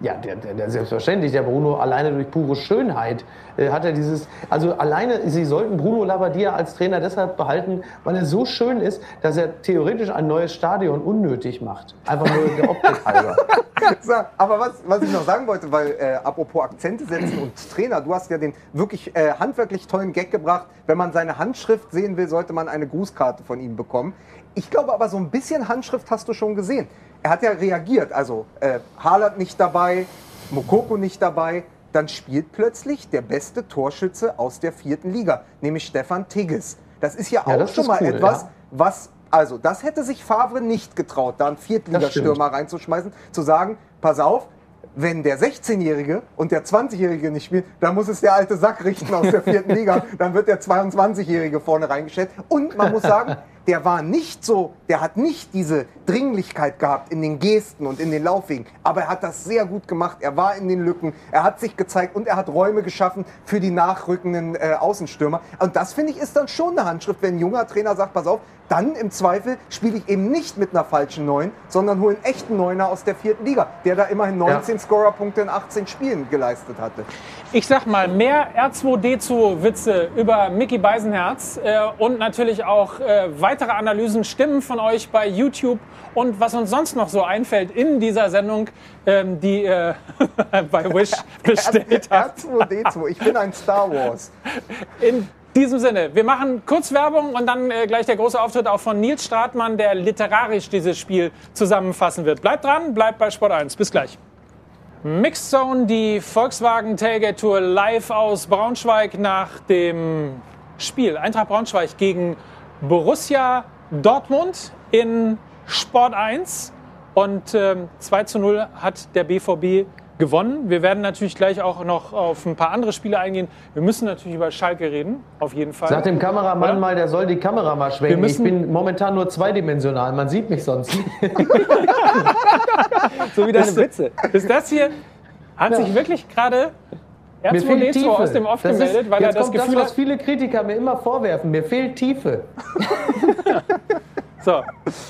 Ja, der, der, der selbstverständlich. Der Bruno alleine durch pure Schönheit äh, hat er dieses. Also alleine, Sie sollten Bruno Labbadia als Trainer deshalb behalten, weil er so schön ist, dass er theoretisch ein neues Stadion unnötig macht. Einfach nur der Optik halber.
Aber was, was ich noch sagen wollte, weil äh, apropos Akzente setzen und Trainer, du hast ja den wirklich äh, handwerklich tollen Gag gebracht. Wenn man seine Handschrift sehen will, sollte man eine Grußkarte von ihm bekommen. Ich glaube aber, so ein bisschen Handschrift hast du schon gesehen. Er hat ja reagiert. Also äh, Haaland nicht dabei, Mokoko nicht dabei. Dann spielt plötzlich der beste Torschütze aus der vierten Liga, nämlich Stefan Tigges. Das ist ja,
Ja,
auch schon mal
cool,
etwas,
ja.
was, also das hätte sich Favre nicht getraut, da einen Viertligastürmer reinzuschmeißen, zu sagen, pass auf, wenn der 16-Jährige und der 20-Jährige nicht spielen, dann muss es der alte Sack richten aus der vierten Liga. Dann wird der 22-Jährige vorne reingestellt. Und man muss sagen, der war nicht so, der hat nicht diese Dringlichkeit gehabt in den Gesten und in den Laufwegen. Aber er hat das sehr gut gemacht. Er war in den Lücken, er hat sich gezeigt und er hat Räume geschaffen für die nachrückenden äh, Außenstürmer. Und das finde ich ist dann schon eine Handschrift, wenn ein junger Trainer sagt, pass auf, dann im Zweifel spiele ich eben nicht mit einer falschen Neun, sondern hole einen echten Neuner aus der vierten Liga, der da immerhin 19 Scorerpunkte in 18 Spielen geleistet hatte.
Ich sag mal, mehr R2D2-Witze über Mickey Beisenherz äh, und natürlich auch äh, weitere Analysen, Stimmen von euch bei YouTube und was uns sonst noch so einfällt in dieser Sendung, ähm, die ihr bei Wish bestellt habt.
R2D2, ich bin ein Star Wars.
In diesem Sinne, wir machen kurz Werbung und dann äh, gleich der große Auftritt auch von Nils Stratmann, der literarisch dieses Spiel zusammenfassen wird. Bleibt dran, bleibt bei Sport 1. Bis gleich. Mixed Zone, die Volkswagen Tailgate Tour live aus Braunschweig nach dem Spiel Eintracht Braunschweig gegen Borussia Dortmund in Sport 1. Und ähm, 2 zu 0 hat der BVB gewonnen. Wir werden natürlich gleich auch noch auf ein paar andere Spiele eingehen. Wir müssen natürlich über Schalke reden, auf jeden Fall.
Sag dem Kameramann
Oder?
mal, der soll die Kamera mal
Wir
schwenken. Ich bin momentan nur zweidimensional. Man sieht mich sonst nicht.
So wie deine Witze.
Ist das hier, hat sich wirklich gerade R2D2
Tiefe.
aus dem Off
Das ist-
gemeldet, weil er das
kommt
Gefühl
das, was
hat,
viele Kritiker mir immer vorwerfen. Mir fehlt Tiefe.
So,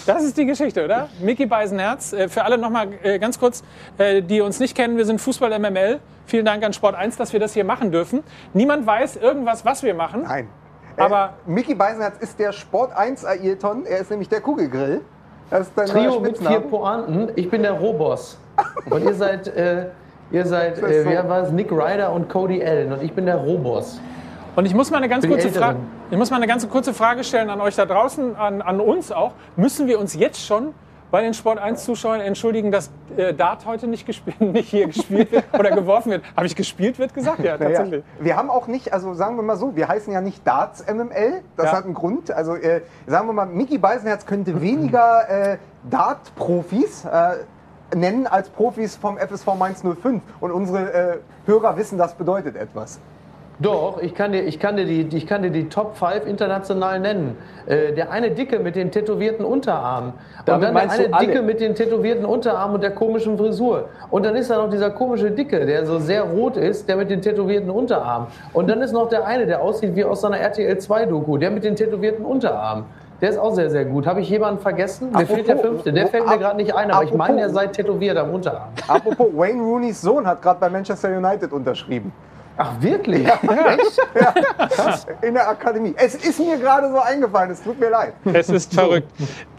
das ist die Geschichte, oder? Mickey Beisenherz. Äh, Für alle nochmal äh, ganz kurz, äh, die uns nicht kennen, wir sind Fußball MML. Vielen Dank an Sport 1, dass wir das hier machen dürfen. Niemand weiß irgendwas, was wir machen.
Nein.
Aber
äh, Mickey Beisenherz ist der Sport 1 Ailton. Er ist nämlich der Kugelgrill. Das ist dein
Trio mit vier. Pointen. Ich bin der Roboss. Und ihr seid, äh, ihr seid, äh, wer war es? Nick Ryder und Cody Allen. Und ich bin der Roboss.
Und ich muss mal eine ganz kurze ich muss mal eine ganz kurze Frage stellen an euch da draußen, an, an uns auch. Müssen wir uns jetzt schon bei den Sport 1 Zuschauern entschuldigen, dass äh, Dart heute nicht, gespielt, nicht hier gespielt wird oder geworfen wird? Habe ich gespielt wird gesagt? Ja,
Naja,
tatsächlich.
wir haben auch nicht, also sagen wir mal so, wir heißen ja nicht Darts MML, das
Ja.
hat einen Grund. Also äh, sagen wir mal, Mickey Beisenherz könnte weniger äh, Dart-Profis äh, nennen als Profis vom FSV Mainz 05. Und unsere äh, Hörer wissen, das bedeutet etwas.
Doch, ich kann dir, ich kann dir, die, ich kann dir die Top 5 international nennen. Äh, der eine Dicke mit den tätowierten Unterarmen. Und
Damit
dann der eine? Dicke mit den tätowierten Unterarmen und der komischen Frisur. Und dann ist da noch dieser komische Dicke, der so sehr rot ist, der mit den tätowierten Unterarmen. Und dann ist noch der eine, der aussieht wie aus so einer RTL 2 Doku, der mit den tätowierten Unterarmen. Der ist auch sehr, sehr gut. Habe ich jemanden vergessen? Mir fehlt der fünfte. Der fällt mir gerade nicht ein, aber ich meine, der sei tätowiert am Unterarm.
Apropos, Wayne Rooneys Sohn hat gerade bei Manchester United unterschrieben.
Ach, wirklich?
In der Akademie. Es ist mir gerade so eingefallen, es tut mir leid.
Es ist verrückt.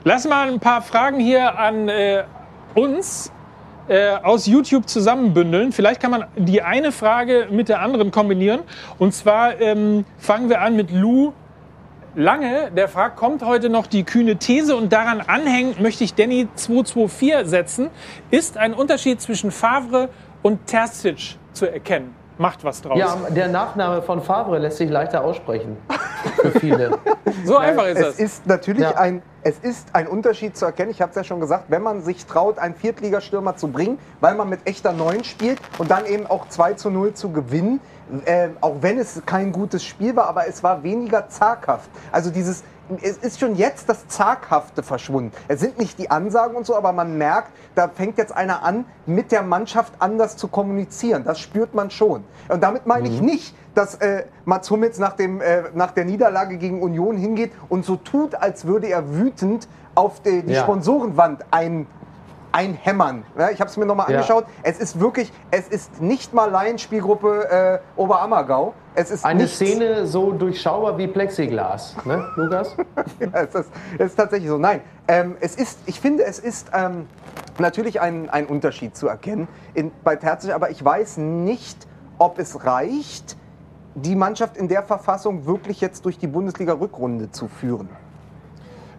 Lass mal ein paar Fragen hier an äh, uns äh, aus YouTube zusammenbündeln. Vielleicht kann man die eine Frage mit der anderen kombinieren. Und zwar ähm, fangen wir an mit Lou Lange, der fragt, kommt heute noch die kühne These und daran anhängend möchte ich Danny 224 setzen. Ist ein Unterschied zwischen Favre und Terzic zu erkennen? Macht was draus.
Ja, der Nachname von Favre lässt sich leichter aussprechen. Für viele.
so einfach ist
es
das.
ist natürlich
Ja.
ein, es ist ein Unterschied zu erkennen. Ich habe es ja schon gesagt, wenn man sich traut, einen Viertligastürmer zu bringen, weil man mit echter Neun spielt und dann eben auch 2 zu 0 zu gewinnen, äh, auch wenn es kein gutes Spiel war, aber es war weniger zaghaft. Also dieses es ist schon jetzt das Zaghafte verschwunden. Es sind nicht die Ansagen und so, aber man merkt, da fängt jetzt einer an, mit der Mannschaft anders zu kommunizieren. Das spürt man schon. Und damit meine ich nicht, dass äh, Mats Hummels nach, dem, äh, nach der Niederlage gegen Union hingeht und so tut, als würde er wütend auf die, die
Ja.
Sponsorenwand ein, einhämmern. Ja, ich habe es mir nochmal
Ja.
angeschaut. Es ist wirklich, es ist nicht mal Laienspielgruppe äh, Oberammergau. Es ist
Eine
nichts-
Szene so durchschaubar wie Plexiglas, ne, Lukas?
ja, es ist, es ist tatsächlich so. Nein, ähm, es ist, ich finde, es ist ähm, natürlich ein, ein Unterschied zu erkennen in, bei Terzic, aber ich weiß nicht, ob es reicht, die Mannschaft in der Verfassung wirklich jetzt durch die Bundesliga-Rückrunde zu führen.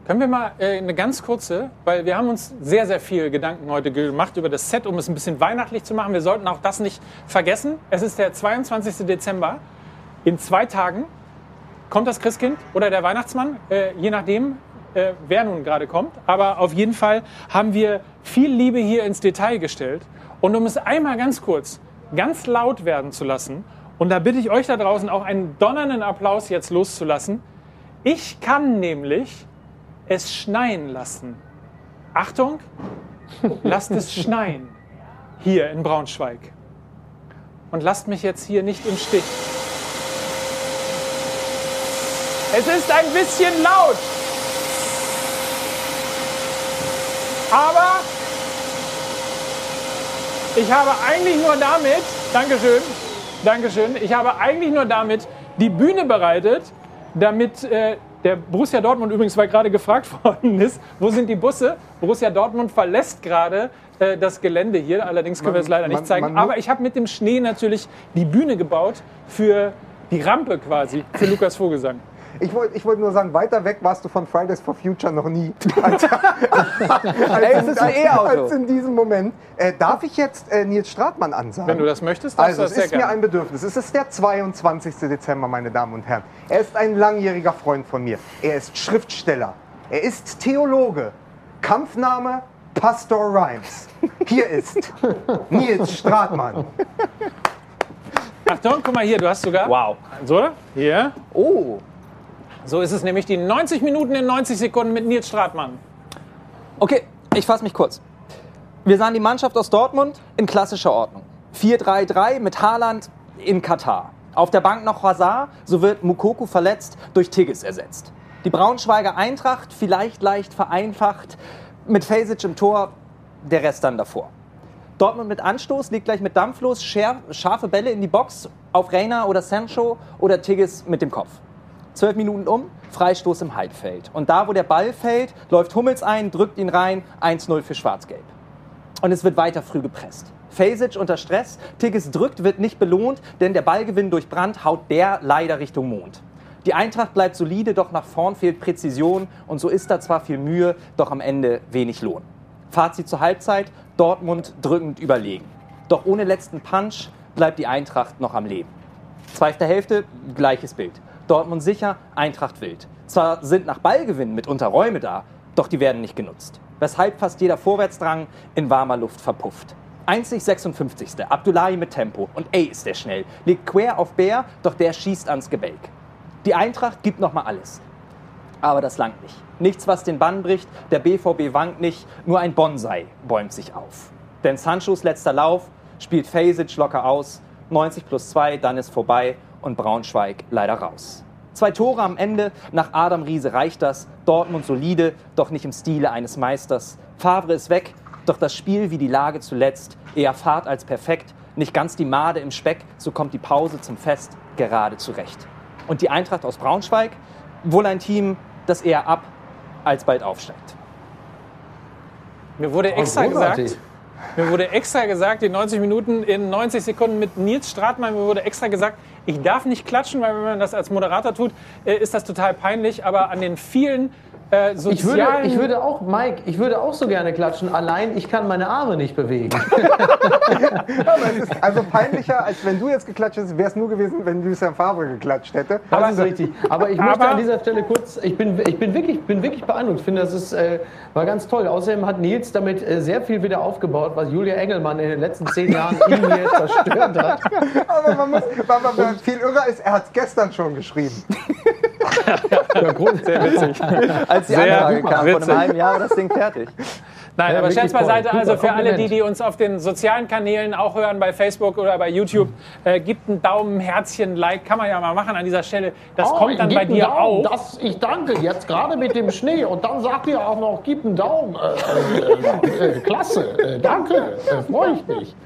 Können wir mal äh, eine ganz kurze, weil wir haben uns sehr, sehr viel Gedanken heute gemacht über das Set, um es ein bisschen weihnachtlich zu machen. Wir sollten auch das nicht vergessen. Es ist der 22. Dezember. In zwei Tagen kommt das Christkind oder der Weihnachtsmann, äh, je nachdem, äh, wer nun gerade kommt. Aber auf jeden Fall haben wir viel Liebe hier ins Detail gestellt. Und um es einmal ganz kurz, ganz laut werden zu lassen, und da bitte ich euch da draußen auch einen donnernden Applaus jetzt loszulassen. Ich kann nämlich es schneien lassen. Achtung, lasst es schneien. Hier in Braunschweig. Und lasst mich jetzt hier nicht im Stich. Es ist ein bisschen laut. Aber ich habe eigentlich nur damit, Dankeschön, Dankeschön, ich habe eigentlich nur damit die Bühne bereitet, damit äh, der Borussia Dortmund übrigens, weil gerade gefragt worden ist, wo sind die Busse? Borussia Dortmund verlässt gerade äh, das Gelände hier, allerdings können wir es leider nicht
man-
zeigen.
man mu-
Aber ich habe mit dem Schnee natürlich die Bühne gebaut für die Rampe quasi, für Lukas Vogelsang.
Ich wollte ich wollt nur sagen, weiter weg warst du von Fridays for Future noch nie. als, als,
es E-Auto.
als in diesem Moment. Äh, darf ich jetzt äh, Nils Stratmann ansagen?
Wenn du das möchtest, darfst
Also, es
das sehr
ist mir ein Bedürfnis. Es ist der 22. Dezember, meine Damen und Herren. Er ist ein langjähriger Freund von mir. Er ist Schriftsteller. Er ist Theologe. Kampfname Pastor Rhymes. Hier ist Nils Stratmann.
Achtung, guck mal hier, du hast sogar.
Wow.
So, oder? Hier.
Oh.
So ist es nämlich die 90 Minuten in 90 Sekunden mit Nils Stratmann.
Okay, ich fasse mich kurz. Wir sahen die Mannschaft aus Dortmund in klassischer Ordnung. 4-3-3 mit Haaland in Katar. Auf der Bank noch Hazard, so wird Mukoko verletzt, durch Tigges ersetzt. Die Braunschweiger Eintracht, vielleicht leicht vereinfacht, mit Fasic im Tor, der Rest dann davor. Dortmund mit Anstoß, liegt gleich mit Dampf los, scher- scharfe Bälle in die Box auf Reina oder Sancho oder Tigges mit dem Kopf. Zwölf Minuten um, Freistoß im Halbfeld. Und da, wo der Ball fällt, läuft Hummels ein, drückt ihn rein, 1-0 für Schwarz-Gelb. Und es wird weiter früh gepresst. Fasic unter Stress, Tigges drückt, wird nicht belohnt, denn der Ballgewinn durch Brand haut der leider Richtung Mond. Die Eintracht bleibt solide, doch nach vorn fehlt Präzision und so ist da zwar viel Mühe, doch am Ende wenig Lohn. Fazit zur Halbzeit, Dortmund drückend überlegen. Doch ohne letzten Punch bleibt die Eintracht noch am Leben. Zweite Hälfte, gleiches Bild. Dortmund sicher, Eintracht wild. Zwar sind nach Ballgewinn mitunter Räume da, doch die werden nicht genutzt. Weshalb fast jeder Vorwärtsdrang in warmer Luft verpufft. Einzig 56. Abdullahi mit Tempo. Und ey, ist der schnell. Legt quer auf Bär, doch der schießt ans Gebälk. Die Eintracht gibt nochmal alles. Aber das langt nicht. Nichts, was den Bann bricht, der BVB wankt nicht, nur ein Bonsai bäumt sich auf. Denn Sanchos letzter Lauf spielt Fasic locker aus, 90 plus 2, dann ist vorbei und Braunschweig leider raus. Zwei Tore am Ende, nach Adam Riese reicht das, Dortmund solide, doch nicht im Stile eines Meisters. Favre ist weg, doch das Spiel wie die Lage zuletzt, eher Fahrt als perfekt, nicht ganz die Made im Speck, so kommt die Pause zum Fest gerade zurecht. Und die Eintracht aus Braunschweig, wohl ein Team, das eher ab als bald aufsteigt.
Mir wurde extra gesagt, Mir wurde extra gesagt, die 90 Minuten in 90 Sekunden mit Nils Stratmann, mir wurde extra gesagt, ich darf nicht klatschen, weil wenn man das als Moderator tut, äh, ist das total peinlich. Aber an den vielen äh,
Ich würde, ich würde auch, Mike, ich würde auch so gerne klatschen, allein ich kann meine Arme nicht bewegen.
Aber also peinlicher, als wenn du jetzt geklatscht hättest, wäre es nur gewesen, wenn Lucien Favre geklatscht hätte.
Das ist richtig. Aber ich möchte
Aber-
an dieser Stelle kurz, ich bin, ich bin, wirklich, bin wirklich beeindruckt. Ich finde, das ist, äh, war ganz toll. Außerdem hat Nils damit äh, sehr viel wieder aufgebaut, was Julia Engelmann in den letzten zehn Jahren in mir zerstört hat.
Aber man muss, was man viel irrer ist, er hat es gestern schon geschrieben.
Sehr witzig.
Als die
Sehr
Anfrage kam, vor
witzig.
einem halben Jahr war das Ding fertig.
Nein,
Ja,
aber Scherz beiseite, also für alle die, die uns auf den sozialen Kanälen auch hören, bei Facebook oder bei YouTube, äh, gibt einen Daumen, Herzchen, Like, kann man ja mal machen an dieser Stelle. Das
Oh,
kommt dann bei dir
Daumen,
auch.
Das, ich danke, jetzt gerade mit dem Schnee. Und dann sagt ihr auch noch, gib einen Daumen. Äh, äh, äh, klasse, äh, danke, äh, freue ich mich.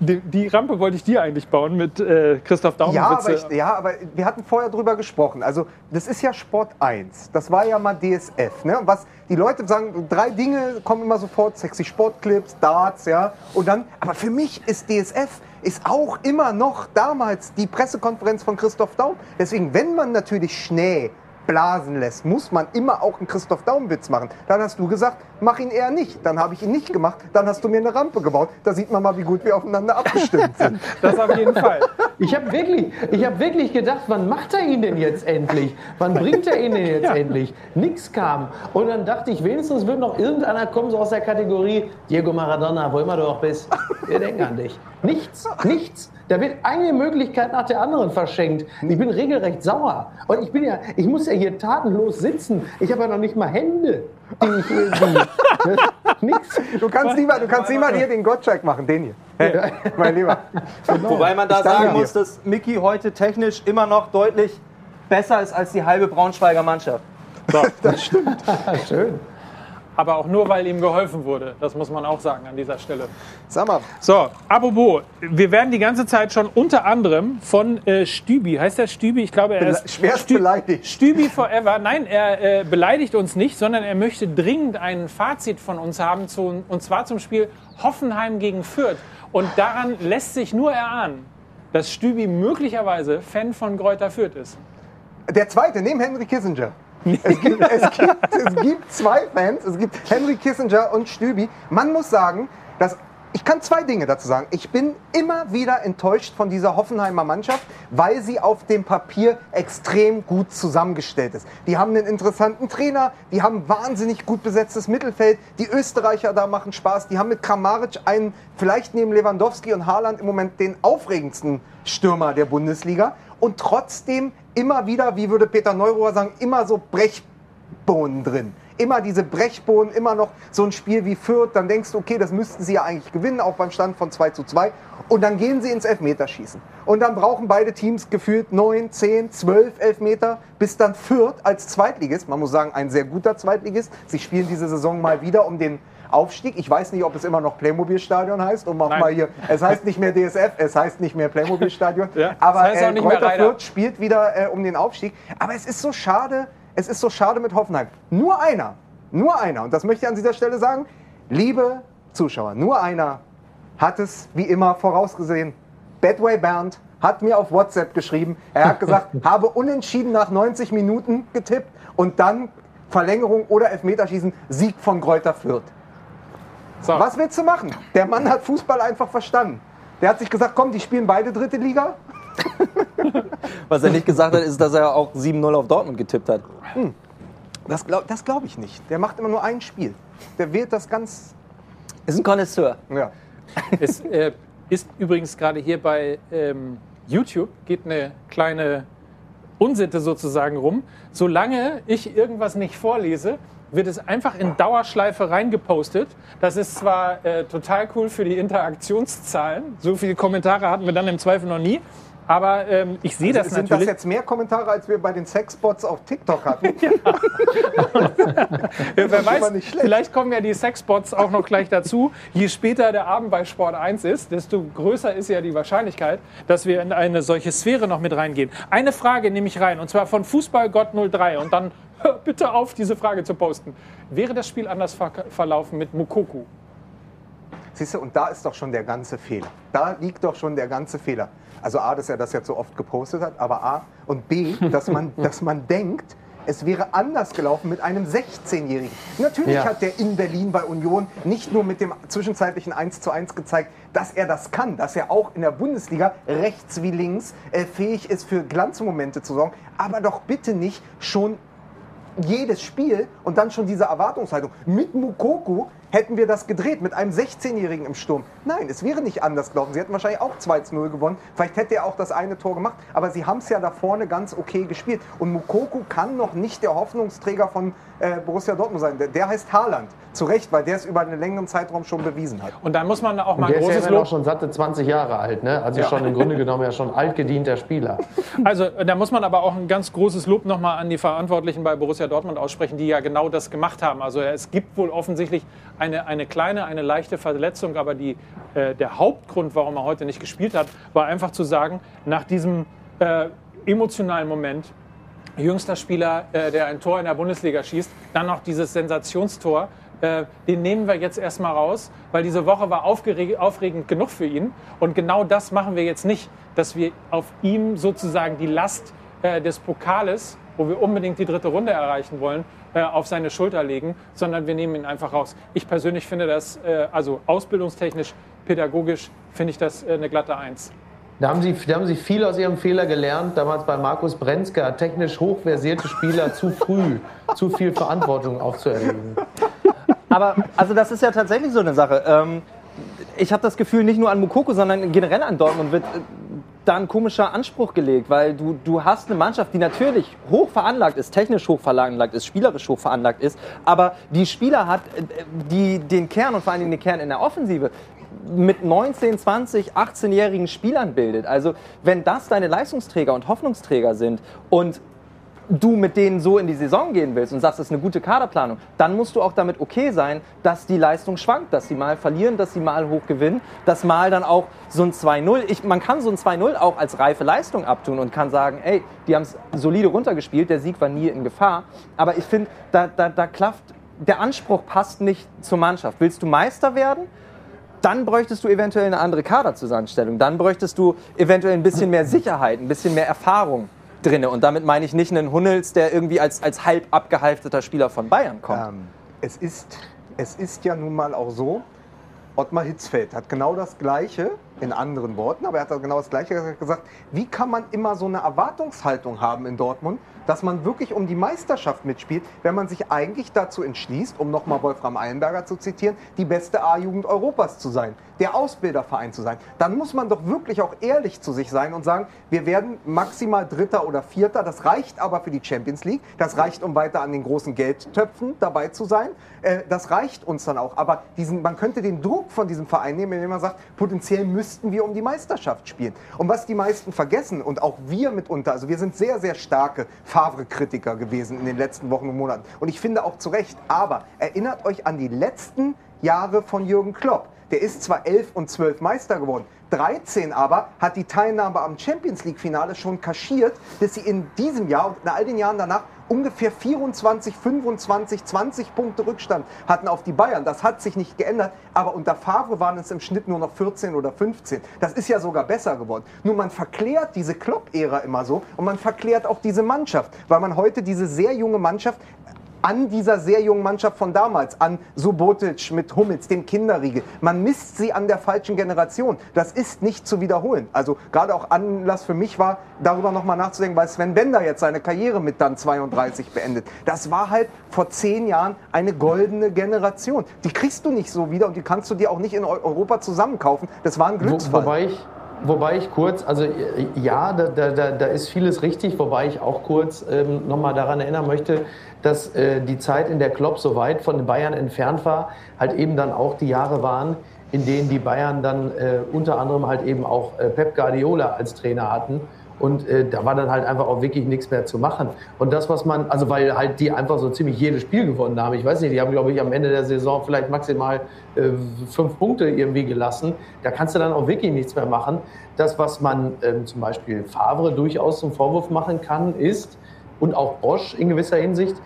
Die, die Rampe wollte ich dir eigentlich bauen mit äh, Christoph Daum.
Ja aber, ich, ja, aber wir hatten vorher drüber gesprochen. Also, das ist ja Sport 1. Das war ja mal DSF. Ne? Was die Leute sagen, drei Dinge kommen immer sofort: sexy Sportclips, Darts, ja. Und dann, aber für mich ist DSF ist auch immer noch damals die Pressekonferenz von Christoph Daum. Deswegen, wenn man natürlich Schnee blasen lässt, muss man immer auch einen Christoph Daum-Witz machen. Dann hast du gesagt, mach ihn eher nicht. Dann habe ich ihn nicht gemacht. Dann hast du mir eine Rampe gebaut. Da sieht man mal, wie gut wir aufeinander abgestimmt sind.
Das auf jeden Fall.
Ich habe wirklich, ich hab wirklich gedacht, wann macht er ihn denn jetzt endlich? Wann bringt er ihn denn jetzt endlich? Nix kam. Und dann dachte ich, wenigstens wird noch irgendeiner kommen, so aus der Kategorie Diego Maradona, wo immer du auch bist. Wir denken an dich. Nichts, nichts. Da wird eine Möglichkeit nach der anderen verschenkt. Ich bin regelrecht sauer. Und ich bin ja, ich muss ja hier tatenlos sitzen. Ich habe ja noch nicht mal Hände, die ich irgendwie. Nix.
Du kannst lieber, du kannst lieber hier den Gottschalk machen, den hier. Hey, mein Lieber.
Wobei man da sagen
dir.
muss, dass Mickey heute technisch immer noch deutlich besser ist als die halbe Braunschweiger Mannschaft.
Schön.
Aber auch nur, weil ihm geholfen wurde. Das muss man auch sagen an dieser Stelle.
Sag mal,
So, apropos, wir werden die ganze Zeit schon unter anderem von äh, Stübi, heißt der Stübi? Ich glaube, er ist
schwerst
Stü-
beleidigt.
Stübi Forever. Nein, er äh, beleidigt uns nicht, sondern er möchte dringend ein Fazit von uns haben, zu, und zwar zum Spiel Hoffenheim gegen Fürth. Und daran lässt sich nur erahnen, dass Stübi möglicherweise Fan von Greuther Fürth ist.
der zweite, neben Henry Kissinger. Es gibt, es, gibt, es gibt zwei Fans, es gibt Henry Kissinger und Stübi. Man muss sagen, dass ich kann zwei Dinge dazu sagen. Ich bin immer wieder enttäuscht von dieser Hoffenheimer Mannschaft, weil sie auf dem Papier extrem gut zusammengestellt ist. Die haben einen interessanten Trainer, die haben wahnsinnig gut besetztes Mittelfeld. Die Österreicher da machen Spaß. Die haben mit Kramaric einen, vielleicht neben Lewandowski und Haaland im Moment den aufregendsten Stürmer der Bundesliga. Und trotzdem immer wieder, wie würde Peter Neurohr sagen, immer so Brechbohnen drin. Immer diese Brechbohnen, immer noch so ein Spiel wie Fürth. Dann denkst du, okay, das müssten sie ja eigentlich gewinnen, auch beim Stand von 2 zu 2. Und dann gehen sie ins Elfmeterschießen. Und dann brauchen beide Teams gefühlt 9, 10, 12 Elfmeter, bis dann Fürth als Zweitligist, man muss sagen, ein sehr guter Zweitligist. Sie spielen diese Saison mal wieder um den Aufstieg. Ich weiß nicht, ob es immer noch Playmobil-Stadion heißt.
Nein.
mal hier, es heißt nicht mehr DSF, es heißt nicht mehr Playmobil-Stadion.
Ja,
aber
es heißt
äh,
Reiter.
Fürth spielt wieder äh, um den Aufstieg. Aber es ist so schade, es ist so schade mit Hoffenheim. Nur einer, nur einer, und das möchte ich an dieser Stelle sagen, liebe Zuschauer, nur einer hat es wie immer vorausgesehen. Badway Bernd hat mir auf WhatsApp geschrieben, er hat gesagt, habe unentschieden nach 90 Minuten getippt und dann Verlängerung oder Elfmeterschießen, Sieg von Greuther Fürth.
So.
Was willst du machen? Der Mann hat Fußball einfach verstanden. Der hat sich gesagt, komm, die spielen beide dritte Liga.
Was er nicht gesagt hat, ist, dass er auch 7-0 auf Dortmund getippt hat.
Das glaube das glaub ich nicht. Der macht immer nur ein Spiel. Der wählt das ganz.
Ist ein Connoisseur.
Ja.
Es äh, ist übrigens gerade hier bei ähm, YouTube, geht eine kleine Unsitte sozusagen rum. Solange ich irgendwas nicht vorlese, wird es einfach in Dauerschleife reingepostet. Das ist zwar äh, total cool für die Interaktionszahlen. So viele Kommentare hatten wir dann im Zweifel noch nie. Aber ähm, ich sehe das
Sind das
natürlich.
jetzt mehr Kommentare, als wir bei den Sexbots auf TikTok hatten?
Ja, wer
schon
weiß, vielleicht kommen ja die Sexbots auch noch gleich dazu. Je später der Abend bei Sport 1 ist, desto größer ist ja die Wahrscheinlichkeit, dass wir in eine solche Sphäre noch mit reingehen. Eine Frage nehme ich rein, und zwar von Fußballgott 03. Und dann bitte auf, diese Frage zu posten. Wäre das Spiel anders ver verlaufen mit Mukoku?
Siehst du, und da ist doch schon der ganze Fehler. Da liegt doch schon der ganze Fehler. Also A, dass er das jetzt so oft gepostet hat, aber A und B, dass man, dass man denkt, es wäre anders gelaufen mit einem 16-Jährigen. Natürlich
Ja.
hat der in Berlin bei Union nicht nur mit dem zwischenzeitlichen 1 zu 1 gezeigt, dass er das kann, dass er auch in der Bundesliga rechts wie links äh, fähig ist, für Glanzmomente zu sorgen, aber doch bitte nicht schon jedes Spiel und dann schon diese Erwartungshaltung. Mit Mukoku hätten wir das gedreht, mit einem 16-Jährigen im Sturm. Nein, es wäre nicht anders gelaufen. Sie hätten wahrscheinlich auch 2 zu 0 gewonnen. Vielleicht hätte er auch das eine Tor gemacht. Aber sie haben es ja da vorne ganz okay gespielt. Und Mukoku kann noch nicht der Hoffnungsträger von äh, Borussia Dortmund sein. Der, der heißt Haaland. Zu Recht, weil der es über einen längeren Zeitraum schon bewiesen hat.
Und dann muss man auch
Und
mal
der
ein
ist ja
großes Lob.
schon satte 20 Jahre alt, ne? Also schon im Grunde genommen ja schon altgedienter Spieler.
Also da muss man aber auch ein ganz großes Lob nochmal an die Verantwortlichen bei Borussia Dortmund aussprechen, die ja genau das gemacht haben. Also es gibt wohl offensichtlich eine, eine kleine, eine leichte Verletzung, aber die, äh, der Hauptgrund, warum er heute nicht gespielt hat, war einfach zu sagen, nach diesem äh, emotionalen Moment, jüngster Spieler, äh, der ein Tor in der Bundesliga schießt, dann noch dieses Sensationstor, äh, den nehmen wir jetzt erstmal raus, weil diese Woche war aufregend genug für ihn. Und genau das machen wir jetzt nicht, dass wir auf ihm sozusagen die Last äh, des Pokales, wo wir unbedingt die dritte Runde erreichen wollen, äh, auf seine Schulter legen, sondern wir nehmen ihn einfach raus. Ich persönlich finde das, äh, also ausbildungstechnisch, pädagogisch, finde ich das äh, eine glatte Eins.
Da haben, Sie, da haben Sie viel aus Ihrem Fehler gelernt, damals bei Markus Brenzka, technisch hochversierte Spieler zu früh, zu viel Verantwortung aufzuerlegen.
Aber also das ist ja tatsächlich so eine Sache. Ähm, ich habe das Gefühl, nicht nur an Mukoko, sondern generell an Dortmund wird äh, da ein komischer Anspruch gelegt, weil du, du hast eine Mannschaft, die natürlich hoch veranlagt ist, technisch hoch veranlagt ist, spielerisch hoch veranlagt ist, aber die Spieler hat, äh, die den Kern und vor allen Dingen den Kern in der Offensive mit 19, 20, 18-jährigen Spielern bildet. Also wenn das deine Leistungsträger und Hoffnungsträger sind und du mit denen so in die Saison gehen willst und sagst, das ist eine gute Kaderplanung, dann musst du auch damit okay sein, dass die Leistung schwankt, dass sie mal verlieren, dass sie mal hoch gewinnen, dass mal dann auch so ein 2-0, ich- man kann so ein 2-0 auch als reife Leistung abtun und kann sagen, ey, die haben es solide runtergespielt, der Sieg war nie in Gefahr. Aber ich finde, da, da, da klafft, der Anspruch passt nicht zur Mannschaft. Willst du Meister werden? dann bräuchtest du eventuell eine andere Kaderzusammenstellung. Dann bräuchtest du eventuell ein bisschen mehr Sicherheit, ein bisschen mehr Erfahrung drinne. Und damit meine ich nicht einen Hunnels, der irgendwie als, als halb abgehalfteter Spieler von Bayern kommt.
Ähm, es, ist, es ist ja nun mal auch so, Ottmar Hitzfeld hat genau das Gleiche, in anderen Worten, aber er hat genau das Gleiche gesagt. Wie kann man immer so eine Erwartungshaltung haben in Dortmund, dass man wirklich um die Meisterschaft mitspielt, wenn man sich eigentlich dazu entschließt, um nochmal Wolfram Eilenberger zu zitieren, die beste A-Jugend Europas zu sein, der Ausbilderverein zu sein. Dann muss man doch wirklich auch ehrlich zu sich sein und sagen, wir werden maximal Dritter oder Vierter. Das reicht aber für die Champions League. Das reicht, um weiter an den großen Geldtöpfen dabei zu sein. Äh, Das reicht uns dann auch. Aber diesen, man könnte den Druck von diesem Verein nehmen, indem man sagt, potenziell müssten wir um die Meisterschaft spielen. Und was die meisten vergessen und auch wir mitunter, also wir sind sehr, sehr starke Favre-Kritiker gewesen in den letzten Wochen und Monaten. Und ich finde auch zu Recht. Aber erinnert euch an die letzten Jahre von Jürgen Klopp. Der ist zwar 11 und 12 Meister geworden, 13 aber hat die Teilnahme am Champions League-Finale schon kaschiert, dass sie in diesem Jahr und in all den Jahren danach ungefähr 24, 25, 20 Punkte Rückstand hatten auf die Bayern. Das hat sich nicht geändert, aber unter Favre waren es im Schnitt nur noch 14 oder 15. Das ist ja sogar besser geworden. Nur man verklärt diese Klopp-Ära immer so und man verklärt auch diese Mannschaft, weil man heute diese sehr junge Mannschaft an dieser sehr jungen Mannschaft von damals, an Subotic mit Hummels, dem Kinderriegel. Man misst sie an der falschen Generation. Das ist nicht zu wiederholen. Also gerade auch Anlass für mich war, darüber nochmal nachzudenken, weil Sven Bender jetzt seine Karriere mit dann 32 beendet. Das war halt vor zehn Jahren eine goldene Generation. Die kriegst du nicht so wieder und die kannst du dir auch nicht in Eu- Europa zusammenkaufen. Das war ein
Wo,
Glücksfall.
wobei, ich, wobei ich kurz, also äh, ja, da, da, da, ist vieles richtig, wobei ich auch kurz ähm, nochmal daran erinnern möchte, dass äh, die Zeit, in der Klopp so weit von Bayern entfernt war, halt eben dann auch die Jahre waren, in denen die Bayern dann äh, unter anderem halt eben auch äh, Pep Guardiola als Trainer hatten. Und äh, da war dann halt einfach auch wirklich nichts mehr zu machen. Und das, was man, also weil halt die einfach so ziemlich jedes Spiel gewonnen haben. Ich weiß nicht, die haben, glaube ich, am Ende der Saison vielleicht maximal äh, fünf Punkte irgendwie gelassen. Da kannst du dann auch wirklich nichts mehr machen. Das, was man ähm, zum Beispiel Favre durchaus zum Vorwurf machen kann, ist, und auch Bosch in gewisser Hinsicht,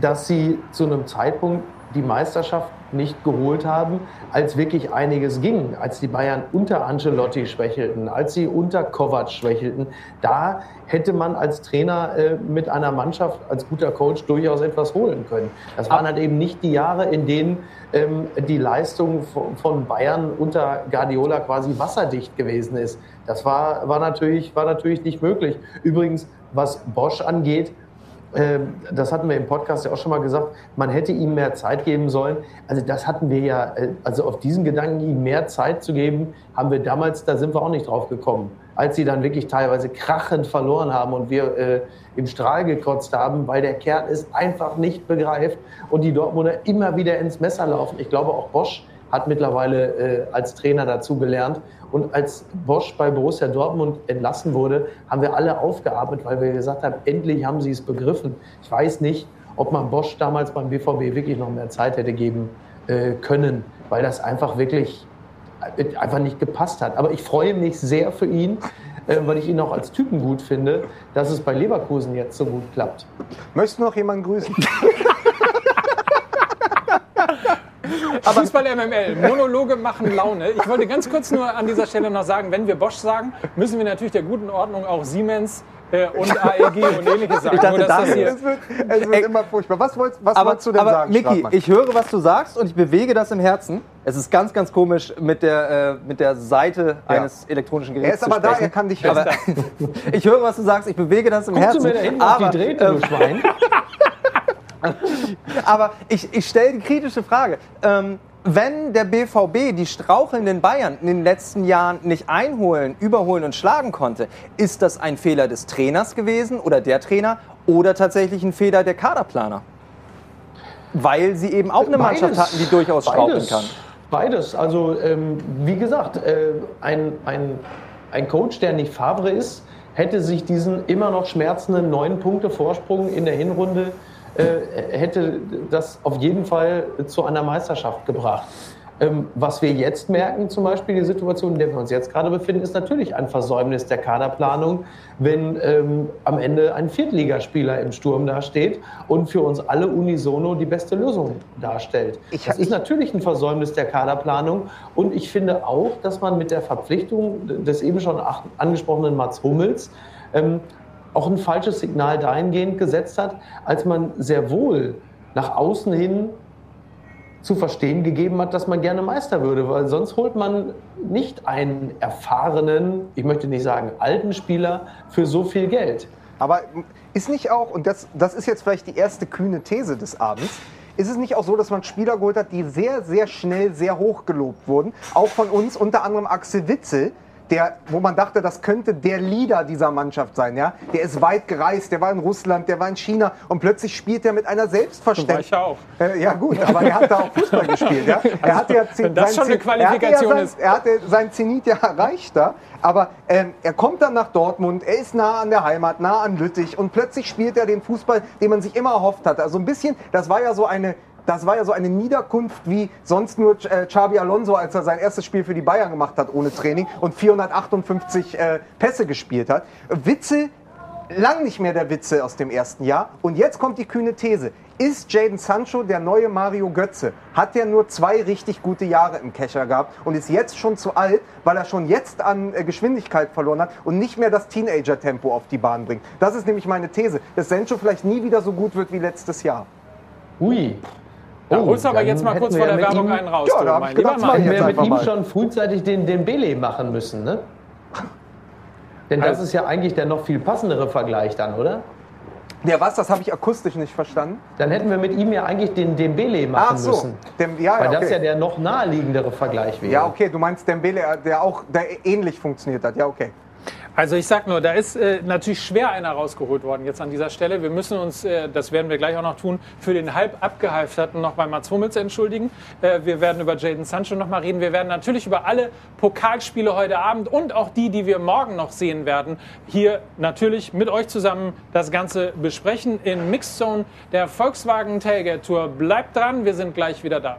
dass sie zu einem Zeitpunkt die Meisterschaft nicht geholt haben, als wirklich einiges ging, als die Bayern unter Ancelotti schwächelten, als sie unter Kovac schwächelten. Da hätte man als Trainer äh, mit einer Mannschaft, als guter Coach durchaus etwas holen können. Das waren halt eben nicht die Jahre, in denen ähm, die Leistung von, Bayern unter Guardiola quasi wasserdicht gewesen ist. Das war, war, natürlich, war natürlich nicht möglich. Übrigens, was Bosch angeht, das hatten wir im Podcast ja auch schon mal gesagt, man hätte ihm mehr Zeit geben sollen. Also das hatten wir ja, äh, also auf diesen Gedanken, ihm mehr Zeit zu geben, haben wir damals, da sind wir auch nicht drauf gekommen. Als sie dann wirklich teilweise krachend verloren haben und wir äh, im Strahl gekotzt haben, weil der Kerl es einfach nicht begreift und die Dortmunder immer wieder ins Messer laufen. Ich glaube, auch Bosch hat mittlerweile äh, als Trainer dazu gelernt. Und als Bosch bei Borussia Dortmund entlassen wurde, haben wir alle aufgearbeitet, weil wir gesagt haben, endlich haben sie es begriffen. Ich weiß nicht, ob man Bosch damals beim BVB wirklich noch mehr Zeit hätte geben äh, können, weil das einfach wirklich äh, einfach nicht gepasst hat. Aber ich freue mich sehr für ihn, äh, weil ich ihn auch als Typen gut finde, dass es bei Leverkusen jetzt so gut klappt.
Möchtest du noch jemanden grüßen?
Aber Fußball MML, Monologe machen Laune. Ich wollte ganz kurz nur an dieser Stelle noch sagen, wenn wir Bosch sagen, müssen wir natürlich der guten Ordnung auch Siemens äh, und AEG und ähnliches sagen.
Ich dachte,
Nur, das hier,
Es wird, es wird immer furchtbar. Was wolltest, was
aber,
wolltest du denn
aber
sagen,
Miki,
Stratmann?
ich höre, was du sagst und ich bewege das im Herzen. Es ist ganz, ganz komisch, mit der, äh, mit der Seite eines elektronischen Geräts
Er ist aber
zu
da,
sprechen.
er kann dich hören.
ich höre, was du sagst, ich bewege das im
Guckst
Herzen.
du mir da hinten
aber,
auf die Drähte,
ähm,
du Schwein?
Aber ich, ich stelle die kritische Frage. Ähm, wenn der BVB die strauchelnden Bayern in den letzten Jahren nicht einholen, überholen und schlagen konnte, ist das ein Fehler des Trainers gewesen oder der Trainer oder tatsächlich ein Fehler der Kaderplaner? Weil sie eben auch eine Mannschaft
Beides.
hatten, die durchaus straucheln kann.
Beides. Also, ähm, wie gesagt, äh, ein, ein, ein Coach, der nicht Favre ist, hätte sich diesen immer noch schmerzenden neun Punkte Vorsprung in der Hinrunde, äh, hätte das auf jeden Fall zu einer Meisterschaft gebracht. Ähm, was wir jetzt merken, zum Beispiel die Situation, in der wir uns jetzt gerade befinden, ist natürlich ein Versäumnis der Kaderplanung, wenn ähm, am Ende ein Viertligaspieler im Sturm dasteht und für uns alle unisono die beste Lösung darstellt. das ist natürlich ein Versäumnis der Kaderplanung und ich finde auch, dass man mit der Verpflichtung des eben schon angesprochenen Mats Hummels ähm, auch ein falsches Signal dahingehend gesetzt hat, als man sehr wohl nach außen hin zu verstehen gegeben hat, dass man gerne Meister würde, weil sonst holt man nicht einen erfahrenen, ich möchte nicht sagen alten Spieler für so viel Geld.
Aber ist nicht auch, und das, das ist jetzt vielleicht die erste kühne These des Abends, ist es nicht auch so, dass man Spieler geholt hat, die sehr, sehr schnell sehr hoch gelobt wurden? Auch von uns, unter anderem Axel Witzel, der, wo man dachte, das könnte der Leader dieser Mannschaft sein. Ja? Der ist weit gereist, der war in Russland, der war in China und plötzlich spielt er mit einer
war ich
Selbstverständlichkeit.
ja auch.
Äh, ja gut, aber er hat da auch Fußball gespielt. Ja? Er hatte ja
wenn das
sein
schon eine
Zen- er
Qualifikation
ja sein,
ist.
Er hatte sein Zenit ja erreicht da, aber ähm, er kommt dann nach Dortmund, er ist nah an der Heimat, nah an Lüttich und plötzlich spielt er den Fußball, den man sich immer erhofft hatte. Also ein bisschen, das war ja so eine das war ja so eine Niederkunft wie sonst nur äh, Xabi Alonso, als er sein erstes Spiel für die Bayern gemacht hat ohne Training und 458 äh, Pässe gespielt hat. Witzel lang nicht mehr der Witze aus dem ersten Jahr. Und jetzt kommt die kühne These. Ist Jaden Sancho der neue Mario Götze? Hat er nur zwei richtig gute Jahre im Kescher gehabt und ist jetzt schon zu alt, weil er schon jetzt an äh, Geschwindigkeit verloren hat und nicht mehr das Teenager-Tempo auf die Bahn bringt? Das ist nämlich meine These, dass Sancho vielleicht nie wieder so gut wird wie letztes Jahr.
Hui.
Da holst du aber jetzt mal kurz vor
ja
der Werbung
ihm-
einen raus.
Ja, da hab
mein
ich
lieber
gedacht,
Mann.
Hätten
jetzt
wir mit ihm
mal.
schon frühzeitig den Dembele machen müssen, ne? Denn das
Also-
ist ja eigentlich der noch viel passendere Vergleich dann, oder?
Der was? Das habe ich akustisch nicht verstanden.
Dann hätten wir mit ihm ja eigentlich den Dembele machen
Ach so.
müssen.
Dem, ja,
Weil
ja,
das ja
okay.
der noch naheliegendere Vergleich wäre.
ja, okay, du meinst Dembele, der auch der ähnlich funktioniert hat. Ja, okay.
Also ich sag nur, da ist äh, natürlich schwer einer rausgeholt worden jetzt an dieser Stelle. Wir müssen uns, äh, das werden wir gleich auch noch tun, für den halb abgehalfterten noch bei Mats Hummels entschuldigen. Äh, wir werden über Jaden Sancho noch mal reden. Wir werden natürlich über alle Pokalspiele heute Abend und auch die, die wir morgen noch sehen werden, hier natürlich mit euch zusammen das Ganze besprechen in Mixed Zone der Volkswagen Tailgate Tour. Bleibt dran, wir sind gleich wieder da.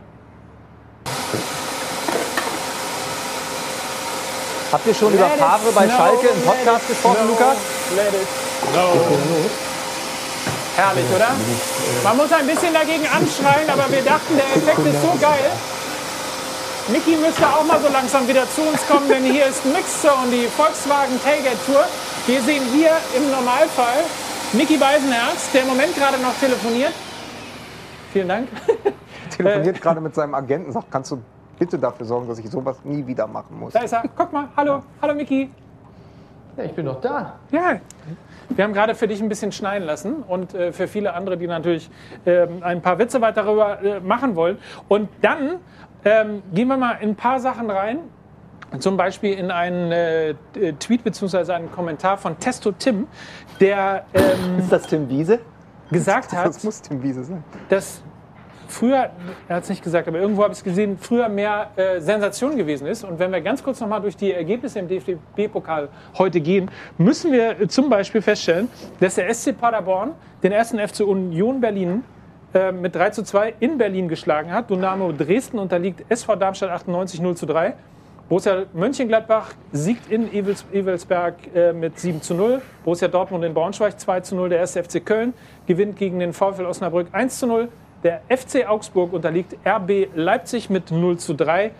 Habt ihr schon über Favre bei Schalke im Podcast gesprochen, Lukas?
Let it snow. Herrlich, oder? Man muss ein bisschen dagegen anschreien, aber wir dachten, der Effekt ist so geil. Niki müsste auch mal so langsam wieder zu uns kommen, denn hier ist Mixer und die Volkswagen Tailgate Tour. Wir sehen hier im Normalfall Niki Beisenherz, der im Moment gerade noch telefoniert. Vielen Dank.
Telefoniert gerade mit seinem Agenten, sagt, kannst du bitte dafür sorgen, dass ich sowas nie wieder machen muss.
Da ist er. Guck mal. Hallo. Hallo, Miki.
Ja, ich bin noch da.
Ja. Wir haben gerade für dich ein bisschen schneiden lassen und äh, für viele andere, die natürlich ähm, ein paar Witze weiter darüber äh, machen wollen. Und dann ähm, gehen wir mal in ein paar Sachen rein. Zum Beispiel in einen äh, äh Tweet bzw. einen Kommentar von Testo Tim, der ähm,
Ist das Tim Wiese?
gesagt hat,
Das muss Tim Wiese sein.
dass früher, er hat es nicht gesagt, aber irgendwo habe ich es gesehen, früher mehr äh, Sensation gewesen ist. Und wenn wir ganz kurz nochmal durch die Ergebnisse im DFB-Pokal heute gehen, müssen wir äh, zum Beispiel feststellen, dass der SC Paderborn den ersten FC Union Berlin äh, mit 3 zu 2 in Berlin geschlagen hat. Dynamo Dresden unterliegt SV Darmstadt 98 0 zu 3. Borussia Mönchengladbach siegt in Evels, Evelsberg äh, mit 7 zu 0. Borussia Dortmund in Braunschweig 2 zu 0. Der 1. FC Köln gewinnt gegen den VfL Osnabrück 1 zu 0. Der FC Augsburg unterliegt RB Leipzig mit 0 zu 3.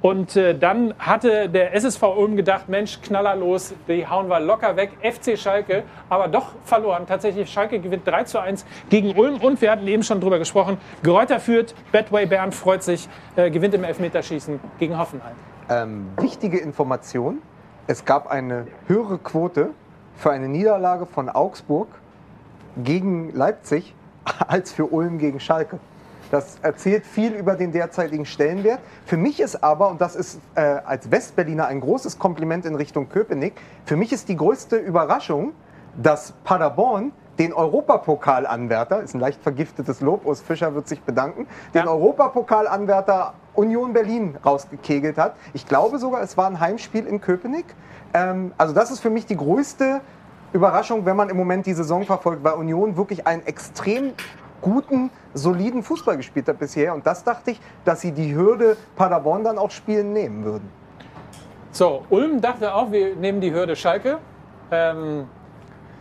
Und äh, dann hatte der SSV Ulm gedacht, Mensch, knallerlos, die hauen wir locker weg. FC Schalke, aber doch verloren. Tatsächlich, Schalke gewinnt 3 zu 1 gegen Ulm. Und wir hatten eben schon drüber gesprochen, Gräuter führt, Badway Bern freut sich, äh, gewinnt im Elfmeterschießen gegen Hoffenheim.
Ähm, wichtige Information: Es gab eine höhere Quote für eine Niederlage von Augsburg gegen Leipzig als für Ulm gegen Schalke. Das erzählt viel über den derzeitigen Stellenwert. Für mich ist aber, und das ist äh, als Westberliner ein großes Kompliment in Richtung Köpenick, für mich ist die größte Überraschung, dass Paderborn den Europapokalanwärter, ist ein leicht vergiftetes Lob, Urs Fischer wird sich bedanken, den
Ja.
Europapokalanwärter Union Berlin rausgekegelt hat. Ich glaube sogar, es war ein Heimspiel in Köpenick. Ähm, also das ist für mich die größte Überraschung, wenn man im Moment die Saison verfolgt, weil Union wirklich einen extrem guten, soliden Fußball gespielt hat bisher. Und das dachte ich, dass sie die Hürde Paderborn dann auch spielen nehmen würden.
So, Ulm dachte auch, wir nehmen die Hürde Schalke. Ähm,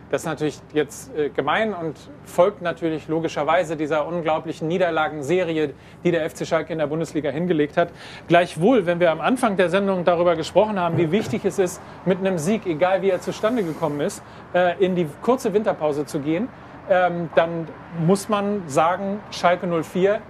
das ist natürlich jetzt äh, gemein und folgt natürlich logischerweise dieser unglaublichen Niederlagenserie, die der FC Schalke in der Bundesliga hingelegt hat. Gleichwohl, wenn wir am Anfang der Sendung darüber gesprochen haben, wie wichtig es ist, mit einem Sieg, egal wie er zustande gekommen ist, äh, in die kurze Winterpause zu gehen, ähm, dann muss man sagen, Schalke 04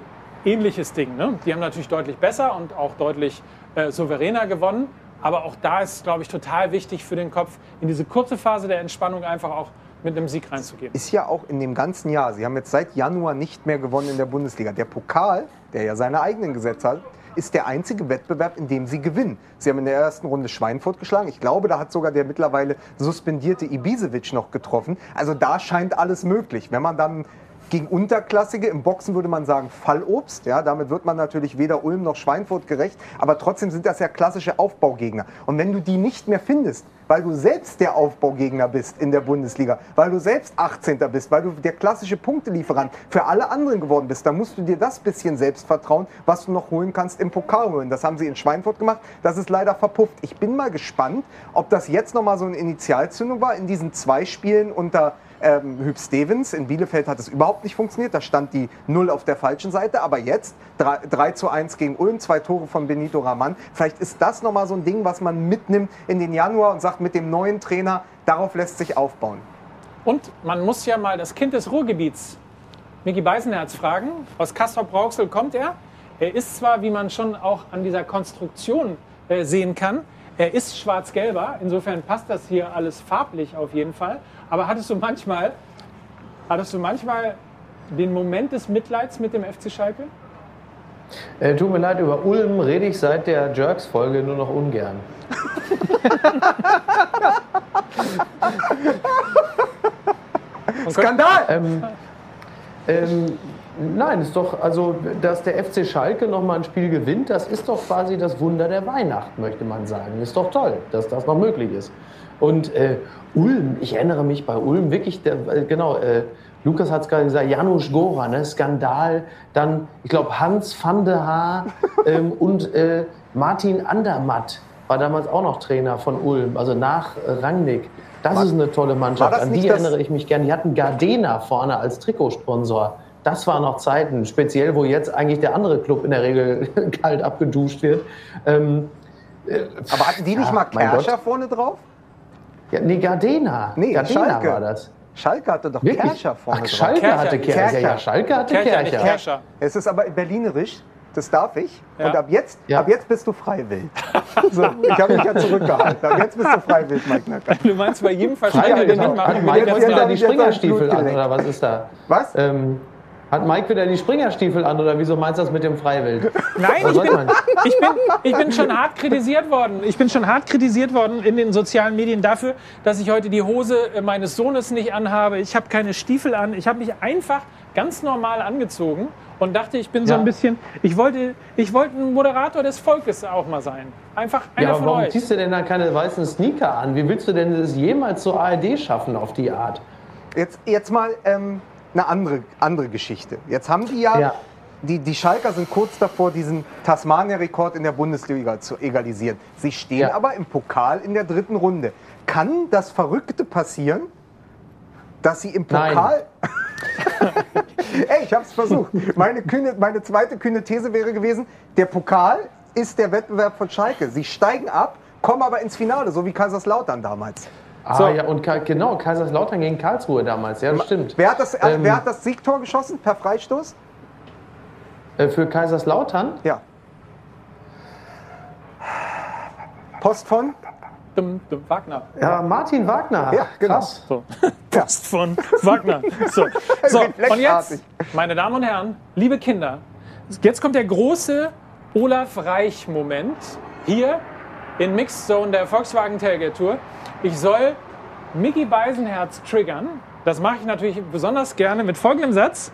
ähnliches Ding. Ne? Die haben natürlich deutlich besser und auch deutlich äh, souveräner gewonnen. Aber auch da ist es, glaube ich, total wichtig für den Kopf, in diese kurze Phase der Entspannung einfach auch mit einem Sieg reinzugehen.
Ist ja auch in dem ganzen Jahr, sie haben jetzt seit Januar nicht mehr gewonnen in der Bundesliga. Der Pokal, der ja seine eigenen Gesetze hat, ist der einzige Wettbewerb, in dem sie gewinnen. Sie haben in der ersten Runde Schweinfurt geschlagen. Ich glaube, da hat sogar der mittlerweile suspendierte Ibisevic noch getroffen. Also da scheint alles möglich. Wenn man dann gegen Unterklassige, im Boxen würde man sagen Fallobst, ja, damit wird man natürlich weder Ulm noch Schweinfurt gerecht, aber trotzdem sind das ja klassische Aufbaugegner. Und wenn du die nicht mehr findest, weil du selbst der Aufbaugegner bist in der Bundesliga, weil du selbst 18. bist, weil du der klassische Punktelieferant für alle anderen geworden bist, dann musst du dir das bisschen Selbstvertrauen, was du noch holen kannst, im Pokal holen. Das haben sie in Schweinfurt gemacht, das ist leider verpufft. Ich bin mal gespannt, ob das jetzt nochmal so eine Initialzündung war in diesen zwei Spielen unter ähm, Hüb Stevens. In Bielefeld hat es überhaupt nicht funktioniert. Da stand die Null auf der falschen Seite. Aber jetzt 3, 3 zu 1 gegen Ulm, zwei Tore von Benito Raman. Vielleicht ist das nochmal so ein Ding, was man mitnimmt in den Januar und sagt, mit dem neuen Trainer, darauf lässt sich aufbauen.
Und man muss ja mal das Kind des Ruhrgebiets, Micky Beisenherz, fragen. Aus Castrop-Rauxel kommt er. Er ist zwar, wie man schon auch an dieser Konstruktion äh, sehen kann, er ist schwarz-gelber. Insofern passt das hier alles farblich auf jeden Fall. Aber hattest du manchmal, hattest du manchmal den Moment des Mitleids mit dem FC Schalke?
Äh, tut mir leid, über Ulm rede ich seit der Jerks-Folge nur noch ungern.
Skandal!
Ähm, ähm, nein, ist doch, also, dass der FC Schalke noch mal ein Spiel gewinnt, das ist doch quasi das Wunder der Weihnacht, möchte man sagen. Ist doch toll, dass das noch möglich ist. Und äh, Ulm, ich erinnere mich bei Ulm wirklich, der, äh, genau, äh, Lukas hat es gerade gesagt, Janusz Gora, ne, Skandal, dann, ich glaube, Hans van der Haar ähm, und äh, Martin Andermatt war damals auch noch Trainer von Ulm, also nach äh, Rangnick. Das
War-
ist eine tolle Mannschaft. An die erinnere ich mich gerne. Die hatten Gardena vorne als Trikotsponsor. Das waren noch Zeiten, speziell wo jetzt eigentlich der andere Club in der Regel kalt abgeduscht wird. Ähm,
Aber hatten die nicht
Ja,
mal Kerscher vorne drauf?
Ja, nee, Gardena.
Nee,
Gardena
Schalke.
war das.
Schalke hatte doch
Wirklich?
Kerscher vorne
Ach. Schalke
Kercher.
hatte Kercher. Ja,
Kercher.
ja, Schalke hatte
Kercher,
Kercher.
Kerscher.
Es ist aber berlinerisch, das darf ich.
Ja.
Und ab jetzt,
Ja.
ab jetzt bist du freiwillig. so, ich habe mich ja zurückgehalten. Ab jetzt bist du freiwillig, Mike Knacker.
Du meinst bei jedem
Freiwillig.
den ich mache,
Hat Mike
jetzt
die Springerstiefel an oder was ist da?
Was?
Ähm, hat Mike wieder die Springerstiefel an oder wieso meinst du das mit dem Freiwild?
Nein, ich bin, ich, bin, ich bin schon hart kritisiert worden. Ich bin schon hart kritisiert worden in den sozialen Medien dafür, dass ich heute die Hose äh, meines Sohnes nicht anhabe. Ich habe keine Stiefel an. Ich habe mich einfach ganz normal angezogen und dachte, ich bin so
Ja.
ein bisschen. Ich wollte, ich wollte ein Moderator des Volkes auch mal sein. Einfach einer
Ja, aber
von
warum
euch.
ziehst du denn dann keine weißen Sneaker an? Wie willst du denn das jemals zur ARD schaffen auf die Art?
Jetzt, jetzt mal ähm, eine andere, andere Geschichte. Jetzt haben die ja,
Ja.
Die, die Schalker sind kurz davor, diesen Tasmania-Rekord in der Bundesliga zu egalisieren. Sie stehen
Ja.
aber im Pokal in der dritten Runde. Kann das Verrückte passieren, dass sie im. Pokal. Ey, ich habe es versucht. Meine, kühne, meine zweite kühne These wäre gewesen: Der Pokal ist der Wettbewerb von Schalke. Sie steigen ab, kommen aber ins Finale, so wie Kaiserslautern damals.
Ah,
So.
ja, und Ka- genau, Kaiserslautern gegen Karlsruhe damals, ja, das stimmt.
Wer hat das, äh,
Ähm,
wer hat das Siegtor geschossen per Freistoß?
Äh, für Kaiserslautern?
Ja. Post von?
Dum, dum, Wagner.
Ja, Martin Wagner.
Ja, genau.
Krass.
So. Post von Wagner. So, so. und jetzt, meine Damen und Herren, liebe Kinder, jetzt kommt der große Olaf Reich-Moment hier in Mixed Zone der Volkswagen Tailgate Tour. Ich soll Mickey Beisenherz triggern. Das mache ich natürlich besonders gerne mit folgendem Satz.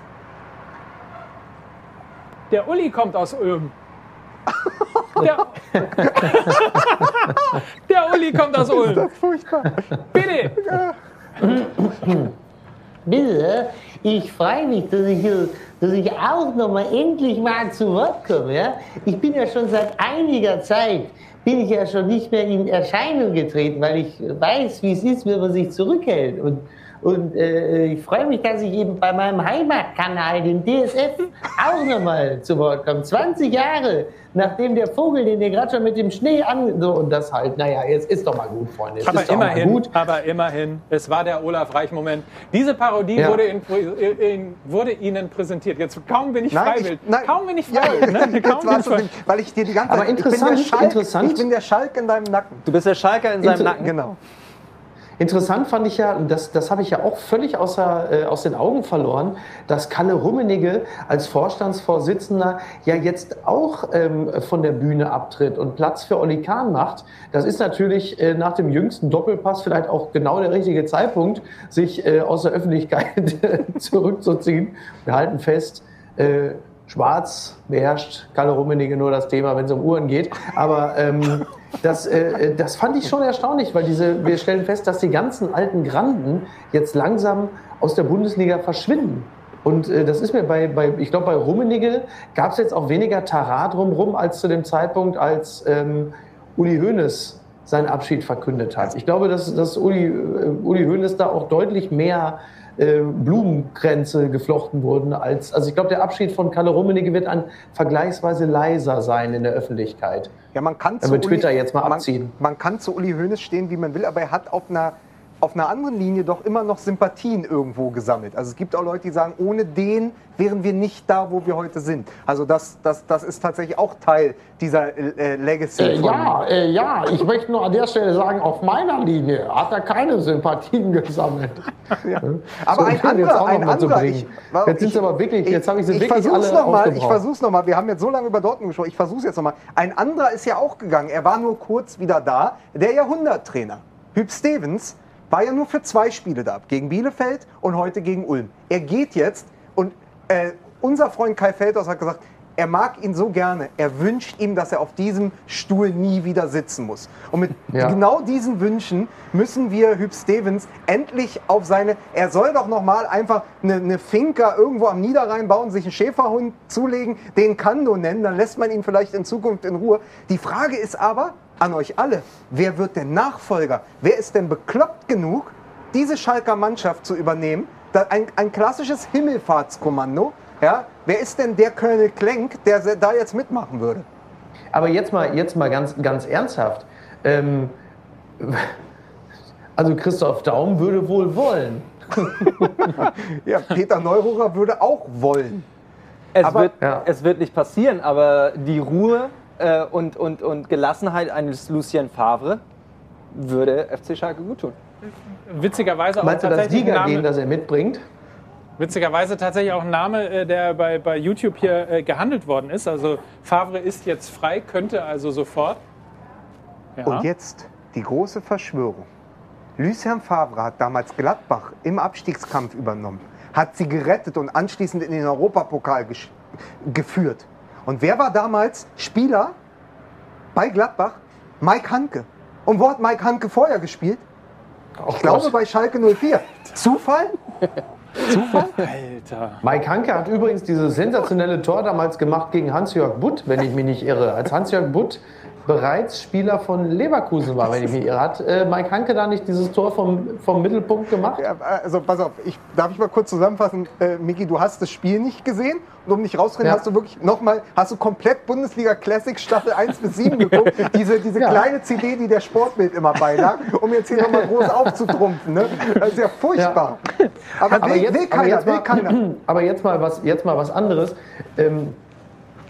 Der Uli kommt aus Ulm. Der, der Uli kommt aus Ulm.
Furchtbar.
Bitte.
Bitte, ich freue mich, dass ich, dass ich auch noch mal endlich mal zu Wort komme. Ja? Ich bin ja schon seit einiger Zeit, bin ich ja schon nicht mehr in Erscheinung getreten, weil ich weiß, wie es ist, wenn man sich zurückhält. Und, und äh, ich freue mich, dass ich eben bei meinem Heimatkanal, dem DSF, auch noch mal zu Wort komme. 20 Jahre, nachdem der Vogel, den ihr gerade schon mit dem Schnee an... So, und das halt, naja, jetzt ist doch mal gut, Freunde. Jetzt
Aber
ist doch mal
immerhin,
gut.
aber immerhin, es war der Olaf Reich-Moment. Diese Parodie
Ja.
wurde, in, in, wurde Ihnen präsentiert. Jetzt kaum bin ich
Nein,
freiwillig.
ich, nein.
Kaum bin ich
Ja,
freiwillig. ne?
jetzt
Kaum bin ich
weil ich dir die ganze
Aber
Zeit. ich bin
interessant,
der Schalk,
interessant.
Ich bin der Schalk in deinem Nacken.
Du bist der Schalker in seinem
Inter-
Nacken.
Genau.
Interessant fand ich ja, das, das habe ich ja auch völlig außer, äh, aus den Augen verloren, dass Kalle Rummenigge als Vorstandsvorsitzender ja jetzt auch ähm, von der Bühne abtritt und Platz für Olli Kahn macht. Das ist natürlich äh, nach dem jüngsten Doppelpass vielleicht auch genau der richtige Zeitpunkt, sich äh, aus der Öffentlichkeit zurückzuziehen. Wir halten fest, äh, Schwarz beherrscht Kalle Rummenigge nur das Thema, wenn es um Uhren geht. Aber ähm, das, äh, das fand ich schon erstaunlich, weil diese, wir stellen fest, dass die ganzen alten Granden jetzt langsam aus der Bundesliga verschwinden. Und äh, das ist mir bei, bei ich glaube, bei Rummenigge gab es jetzt auch weniger Tara drumherum als zu dem Zeitpunkt, als ähm, Uli Hoeneß seinen Abschied verkündet hat. Ich glaube, dass, dass Uli, äh, Uli Hoeneß da auch deutlich mehr äh, Blumenkränze geflochten wurden als, also ich glaube, der Abschied von Kalle Rummenigge wird ein vergleichsweise leiser sein in der Öffentlichkeit.
Ja, man kann zu
Twitter jetzt mal
man,
abziehen.
Man kann zu Uli Hoeneß stehen, wie man will, aber er hat auf einer, auf einer anderen Linie doch immer noch Sympathien irgendwo gesammelt. Also es gibt auch Leute, die sagen, ohne den wären wir nicht da, wo wir heute sind. Also das, das, das ist tatsächlich auch Teil dieser äh, Legacy.
Äh, ja, äh, ja, ich möchte nur an der Stelle sagen, auf meiner Linie hat er keine Sympathien gesammelt.
Aber
So,
ein
jetzt
anderer,
auch
ein anderer. Ich,
Jetzt sind sie aber wirklich- jetzt habe ich sie wirklich
versuch's
alle
noch mal, Ich versuch's nochmal. Wir haben jetzt so lange über Dortmund gesprochen. Ich versuch's jetzt nochmal. Ein anderer ist ja auch gegangen. Er war nur kurz wieder da. Der Jahrhunderttrainer. Hüb Stevens war ja nur für zwei Spiele da. Gegen Bielefeld und heute gegen Ulm. Er geht jetzt und äh, unser Freund Kai Feldhaus hat gesagt, er mag ihn so gerne. Er wünscht ihm, dass er auf diesem Stuhl nie wieder sitzen muss. Und mit
Ja.
genau diesen Wünschen müssen wir Hüb Stevens endlich auf seine. Er soll doch noch mal einfach eine, eine Finca irgendwo am Niederrhein bauen, sich einen Schäferhund zulegen, den Kando nennen, dann lässt man ihn vielleicht in Zukunft in Ruhe. Die Frage ist aber, an euch alle. Wer wird denn Nachfolger? Wer ist denn bekloppt genug, diese Schalker Mannschaft zu übernehmen? Ein, ein klassisches Himmelfahrtskommando. Ja? Wer ist denn der Colonel Klenk, der da jetzt mitmachen würde?
Aber jetzt mal, jetzt mal ganz, ganz ernsthaft. Ähm, also Christoph Daum würde wohl wollen.
Ja, Peter Neururer würde auch wollen.
Es,
Aber-
wird,
Ja.
es wird nicht passieren, aber die Ruhe äh, und, und, und Gelassenheit eines Lucien Favre würde FC Schalke gut tun.
Witzigerweise auch
Meinst du das
tatsächlich ein
Liga-Gen,
Name,
das er mitbringt?
witzigerweise tatsächlich auch ein Name, äh, der bei, bei YouTube hier äh, gehandelt worden ist. Also Favre ist jetzt frei, könnte also sofort. Ja.
Und jetzt die große Verschwörung. Lucien Favre hat damals Gladbach im Abstiegskampf übernommen, hat sie gerettet und anschließend in den Europapokal geführt. Und wer war damals Spieler bei Gladbach? Mike Hanke. Und wo hat Mike Hanke vorher gespielt? Ich glaube bei Schalke 04. Zufall? Zufall?
Alter.
Mike Hanke hat übrigens dieses sensationelle Tor damals gemacht gegen Hans-Jörg Butt, wenn ich mich nicht irre. Als Hans-Jörg Butt bereits Spieler von Leverkusen war, wenn ich mich irre. Hat äh, Mike Hanke da nicht dieses Tor vom, vom Mittelpunkt gemacht?
Ja, also pass auf, ich, darf ich mal kurz zusammenfassen? Äh, Miki, du hast das Spiel nicht gesehen und um nicht rauszurennen,
Ja.
hast du wirklich nochmal, hast du komplett Bundesliga Classic Staffel 1 bis 7 geguckt? Diese, diese
Ja.
kleine CD, die der Sportbild immer beilag, um jetzt hier nochmal groß aufzutrumpfen. Ne? Das ist ja furchtbar. Aber,
Aber
will,
jetzt,
will
aber
keiner, will
mal,
keiner.
aber jetzt mal was, jetzt mal was anderes. Ähm,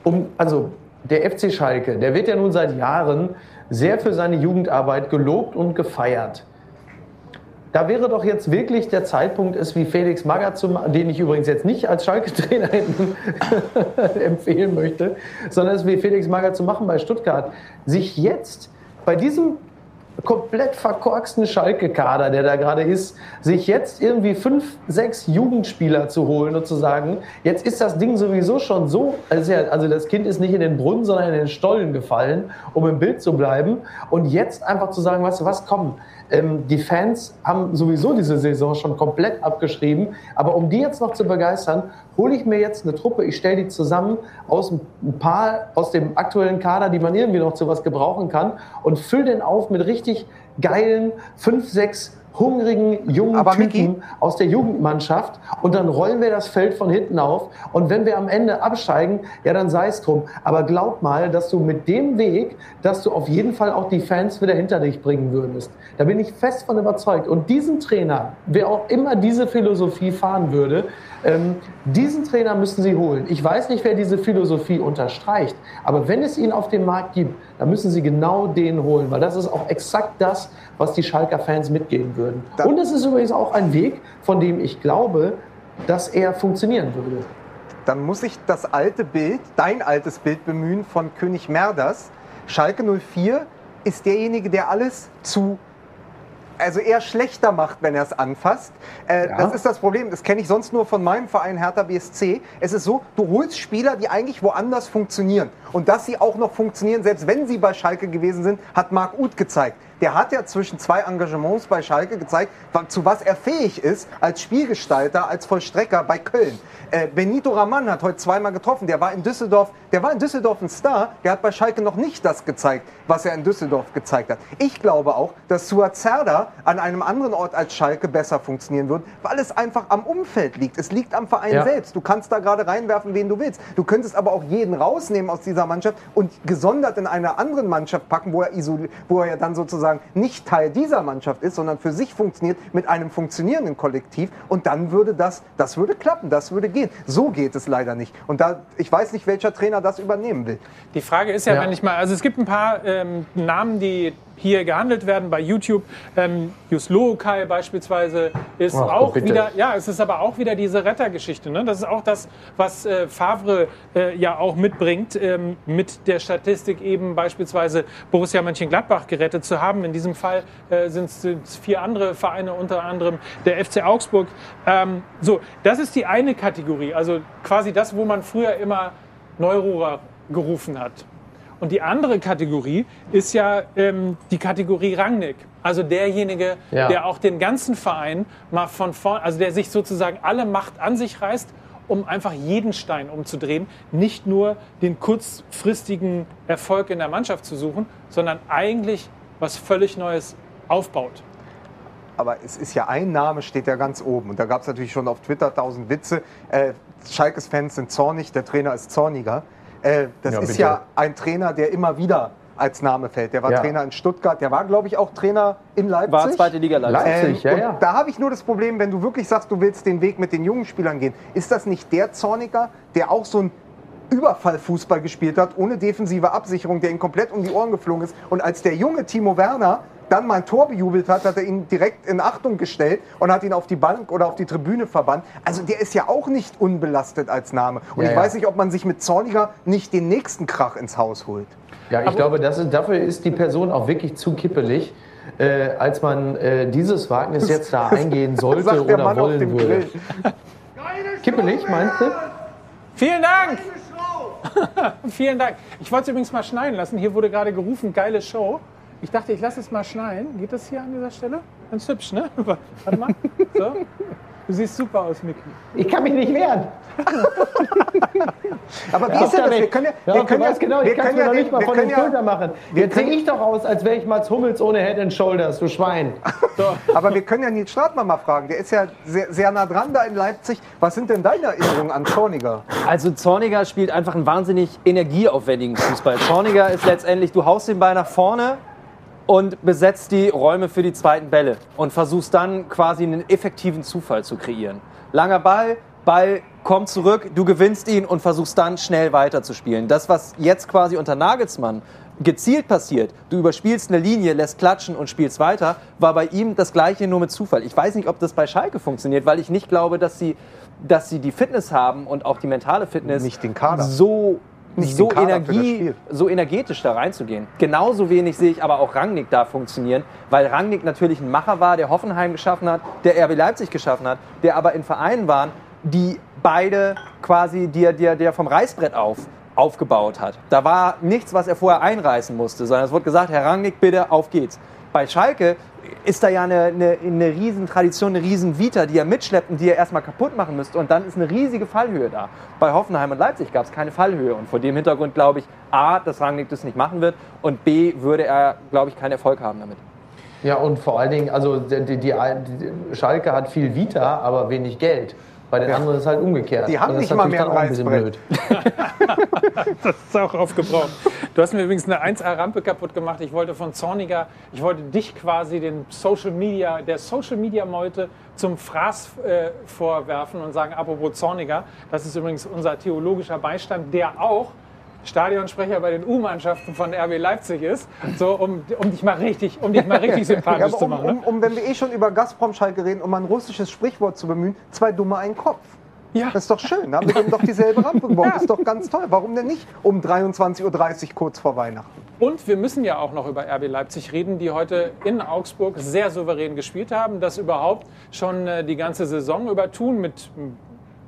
um, also der FC Schalke, der wird ja nun seit Jahren sehr für seine Jugendarbeit gelobt und gefeiert. Da wäre doch jetzt wirklich der Zeitpunkt, es wie Felix Magath zu machen, den ich übrigens jetzt nicht als Schalke-Trainer empfehlen möchte, sondern es wie Felix Magath zu machen bei Stuttgart, sich jetzt bei diesem komplett verkorksten Schalke-Kader, der da gerade ist, sich jetzt irgendwie fünf, sechs Jugendspieler zu holen und zu sagen, jetzt ist das Ding sowieso schon so, also, das Kind ist nicht in den Brunnen, sondern in den Stollen gefallen, um im Bild zu bleiben. Und jetzt einfach zu sagen, weißt du was, komm, ähm, die Fans haben sowieso diese Saison schon komplett abgeschrieben, aber um die jetzt noch zu begeistern, hole ich mir jetzt eine Truppe, ich stelle die zusammen aus ein paar aus dem aktuellen Kader, die man irgendwie noch zu was gebrauchen kann und fülle den auf mit richtig geilen fünf, sechs hungrigen jungen
Aber
Typen
Micky-
aus der Jugendmannschaft und dann rollen wir das Feld von hinten auf und wenn wir am Ende absteigen, ja dann sei es drum. Aber glaub mal, dass du mit dem Weg, dass du auf jeden Fall auch die Fans wieder hinter dich bringen würdest. Da bin ich fest von überzeugt. Und diesen Trainer, wer auch immer diese Philosophie fahren würde, ähm, diesen Trainer müssen sie holen. Ich weiß nicht, wer diese Philosophie unterstreicht, aber wenn es ihn auf dem Markt gibt, dann müssen sie genau den holen, weil das ist auch exakt das, was die Schalker Fans mitgeben würden.
Da-
Und es ist übrigens auch ein Weg, von dem ich glaube, dass er funktionieren würde.
Dann muss ich das alte Bild, dein altes Bild bemühen von König Merders. Schalke 04 ist derjenige, der alles zu also eher schlechter macht, wenn er es anfasst. Äh,
Ja.
Das ist das Problem. Das kenne ich sonst nur von meinem Verein Hertha BSC. Es ist so, du holst Spieler, die eigentlich woanders funktionieren. Und dass sie auch noch funktionieren, selbst wenn sie bei Schalke gewesen sind, hat Marc Uth gezeigt. Der hat ja zwischen zwei Engagements bei Schalke gezeigt, zu was er fähig ist als Spielgestalter, als Vollstrecker bei Köln. Äh, Benito Raman hat heute zweimal getroffen. Der war in Düsseldorf, der war in Düsseldorf ein Star. Der hat bei Schalke noch nicht das gezeigt, was er in Düsseldorf gezeigt hat. Ich glaube auch, dass Suat Serdar an einem anderen Ort als Schalke besser funktionieren wird, weil es einfach am Umfeld liegt. Es liegt am Verein
Ja.
selbst. Du kannst da gerade reinwerfen, wen du willst. Du könntest aber auch jeden rausnehmen aus dieser Mannschaft und gesondert in einer anderen Mannschaft packen, wo er, wo er ja dann sozusagen nicht Teil dieser Mannschaft ist, sondern für sich funktioniert mit einem funktionierenden Kollektiv. Und dann würde das, das würde klappen, das würde gehen. So geht es leider nicht. Und da, ich weiß nicht, welcher Trainer das übernehmen will.
Die Frage ist ja,
Ja.
wenn ich mal, also es gibt ein paar ähm, Namen, die hier gehandelt werden bei YouTube. Ähm, Jus Lokai beispielsweise ist
Ach,
auch
bitte.
wieder, ja, es ist aber auch wieder diese Rettergeschichte. Ne? Das ist auch das, was äh, Favre äh, ja auch mitbringt, ähm, mit der Statistik eben beispielsweise Borussia Mönchengladbach gerettet zu haben. In diesem Fall äh, sind es vier andere Vereine, unter anderem der FC Augsburg. Ähm, so, das ist die eine Kategorie, also quasi das, wo man früher immer Neururer gerufen hat. Und die andere Kategorie ist ja ähm, die Kategorie Rangnick. Also derjenige,
Ja.
der auch den ganzen Verein mal von vorn, also der sich sozusagen alle Macht an sich reißt um einfach jeden Stein umzudrehen, nicht nur den kurzfristigen Erfolg in der Mannschaft zu suchen, sondern eigentlich was völlig Neues aufbaut.
aber es ist ja ein Name, steht ja ganz oben. Und da gab es natürlich schon auf Twitter tausend Witze. Äh, Schalkes Fans sind zornig, der Trainer ist zorniger. Äh, das
Ja,
ist
bitte.
ja ein Trainer, der immer wieder als Name fällt. Der war
Ja.
Trainer in Stuttgart, der war, glaube ich, auch Trainer in Leipzig.
War zweite Liga Leipzig.
Leipzig, ja,
und
ja.
Da habe ich nur das Problem, wenn du wirklich sagst, du willst den Weg mit den jungen Spielern gehen, ist das nicht der Zorniger, der auch so ein Überfallfußball gespielt hat, ohne defensive Absicherung, der ihm komplett um die Ohren geflogen ist. Und als der junge Timo Werner dann mal ein Tor bejubelt hat, hat er ihn direkt in Achtung gestellt und hat ihn auf die Bank oder auf die Tribüne verbannt. Also der ist ja auch nicht unbelastet als Name. Und
Ja,
ich
ja.
weiß nicht, ob man sich mit Zorniger nicht den nächsten Krach ins Haus holt.
Ja, ich glaube, das ist, dafür ist die Person auch wirklich zu kippelig, äh, als man äh, dieses Wagnis jetzt da eingehen sollte
Sagt der
oder
Mann auf
wollen
dem
würde.
Grill.
Kippelig, meinst du?
Vielen Dank! Vielen Dank. Ich wollte es übrigens mal schneiden lassen. Hier wurde gerade gerufen, geile Show. Ich dachte, ich lasse es mal schneiden. Geht das hier an dieser Stelle? Ganz hübsch, ne? Warte mal. So. Du siehst super aus, Micky.
Ich kann mich nicht wehren.
Aber wie
Ja,
ist denn das? Wir können ja, wir können ja,
genau,
wir
ich kann es
können ja
nicht mal von den
ja-
Schultern machen. Jetzt sehe ich doch aus, als wäre ich Mats Hummels ohne Head and Shoulders, du Schwein.
Aber wir können ja Nils Stratmann mal fragen. Der ist ja sehr, sehr nah dran da in Leipzig. Was sind denn deine Erinnerungen an Zorniger?
Also Zorniger spielt einfach einen wahnsinnig energieaufwendigen Fußball. Zorniger ist letztendlich, du haust den Ball nach vorne und besetzt die Räume für die zweiten Bälle und versuchst dann quasi einen effektiven Zufall zu kreieren. Langer Ball, Ball kommt zurück, du gewinnst ihn und versuchst dann schnell weiterzuspielen. Das, was jetzt quasi unter Nagelsmann gezielt passiert, du überspielst eine Linie, lässt klatschen und spielst weiter, war bei ihm das gleiche nur mit Zufall. Ich weiß nicht, ob das bei Schalke funktioniert, weil ich nicht glaube, dass sie, dass sie die Fitness haben und auch die mentale Fitness
Nicht den Kader.
so,
Nicht
so, Energie, so energetisch da reinzugehen. Genauso wenig sehe ich aber auch Rangnick da funktionieren, weil Rangnick natürlich ein Macher war, der Hoffenheim geschaffen hat, der RB Leipzig geschaffen hat, der aber in Vereinen waren, die beide quasi, die er, die er, die er vom Reißbrett auf aufgebaut hat. Da war nichts, was er vorher einreißen musste, sondern es wurde gesagt, Herr Rangnick, bitte, auf geht's. Bei Schalke ist da ja eine, eine, eine riesen Tradition, eine riesen Vita, die er mitschleppt und die er erstmal kaputt machen müsste. Und dann ist eine riesige Fallhöhe da. Bei Hoffenheim und Leipzig gab es keine Fallhöhe. Und vor dem Hintergrund glaube ich, A, dass Rangnick das nicht machen wird und B, würde er, glaube ich, keinen Erfolg haben damit.
Ja, und vor allen Dingen, also die, die, die Schalke hat viel Vita, aber wenig Geld. Bei den anderen ist es halt umgekehrt.
Die haben nicht mal mehr ein
blöd.
Das ist auch aufgebraucht. Du hast mir übrigens eine 1A-Rampe kaputt gemacht. Ich wollte von Zorniger, ich wollte dich quasi den Social Media, der Social Media Meute zum Fraß äh, vorwerfen und sagen, apropos Zorniger, das ist übrigens unser theologischer Beistand, der auch Stadionsprecher bei den U-Mannschaften von RB Leipzig ist, so um, um dich mal richtig, um dich mal richtig
Ja,
sympathisch zu
um,
machen. Ne?
um, um, wenn wir eh schon über Gazprom Schalke reden, um ein russisches Sprichwort zu bemühen, zwei Dumme, ein Kopf.
Ja.
Das ist doch schön, da haben wir eben doch dieselbe Rampe gebaut. Das ist doch ganz toll. Warum denn nicht um 23.30 Uhr kurz vor Weihnachten?
Und wir müssen ja auch noch über RB Leipzig reden, die heute in Augsburg sehr souverän gespielt haben, das überhaupt schon äh, die ganze Saison über tun mit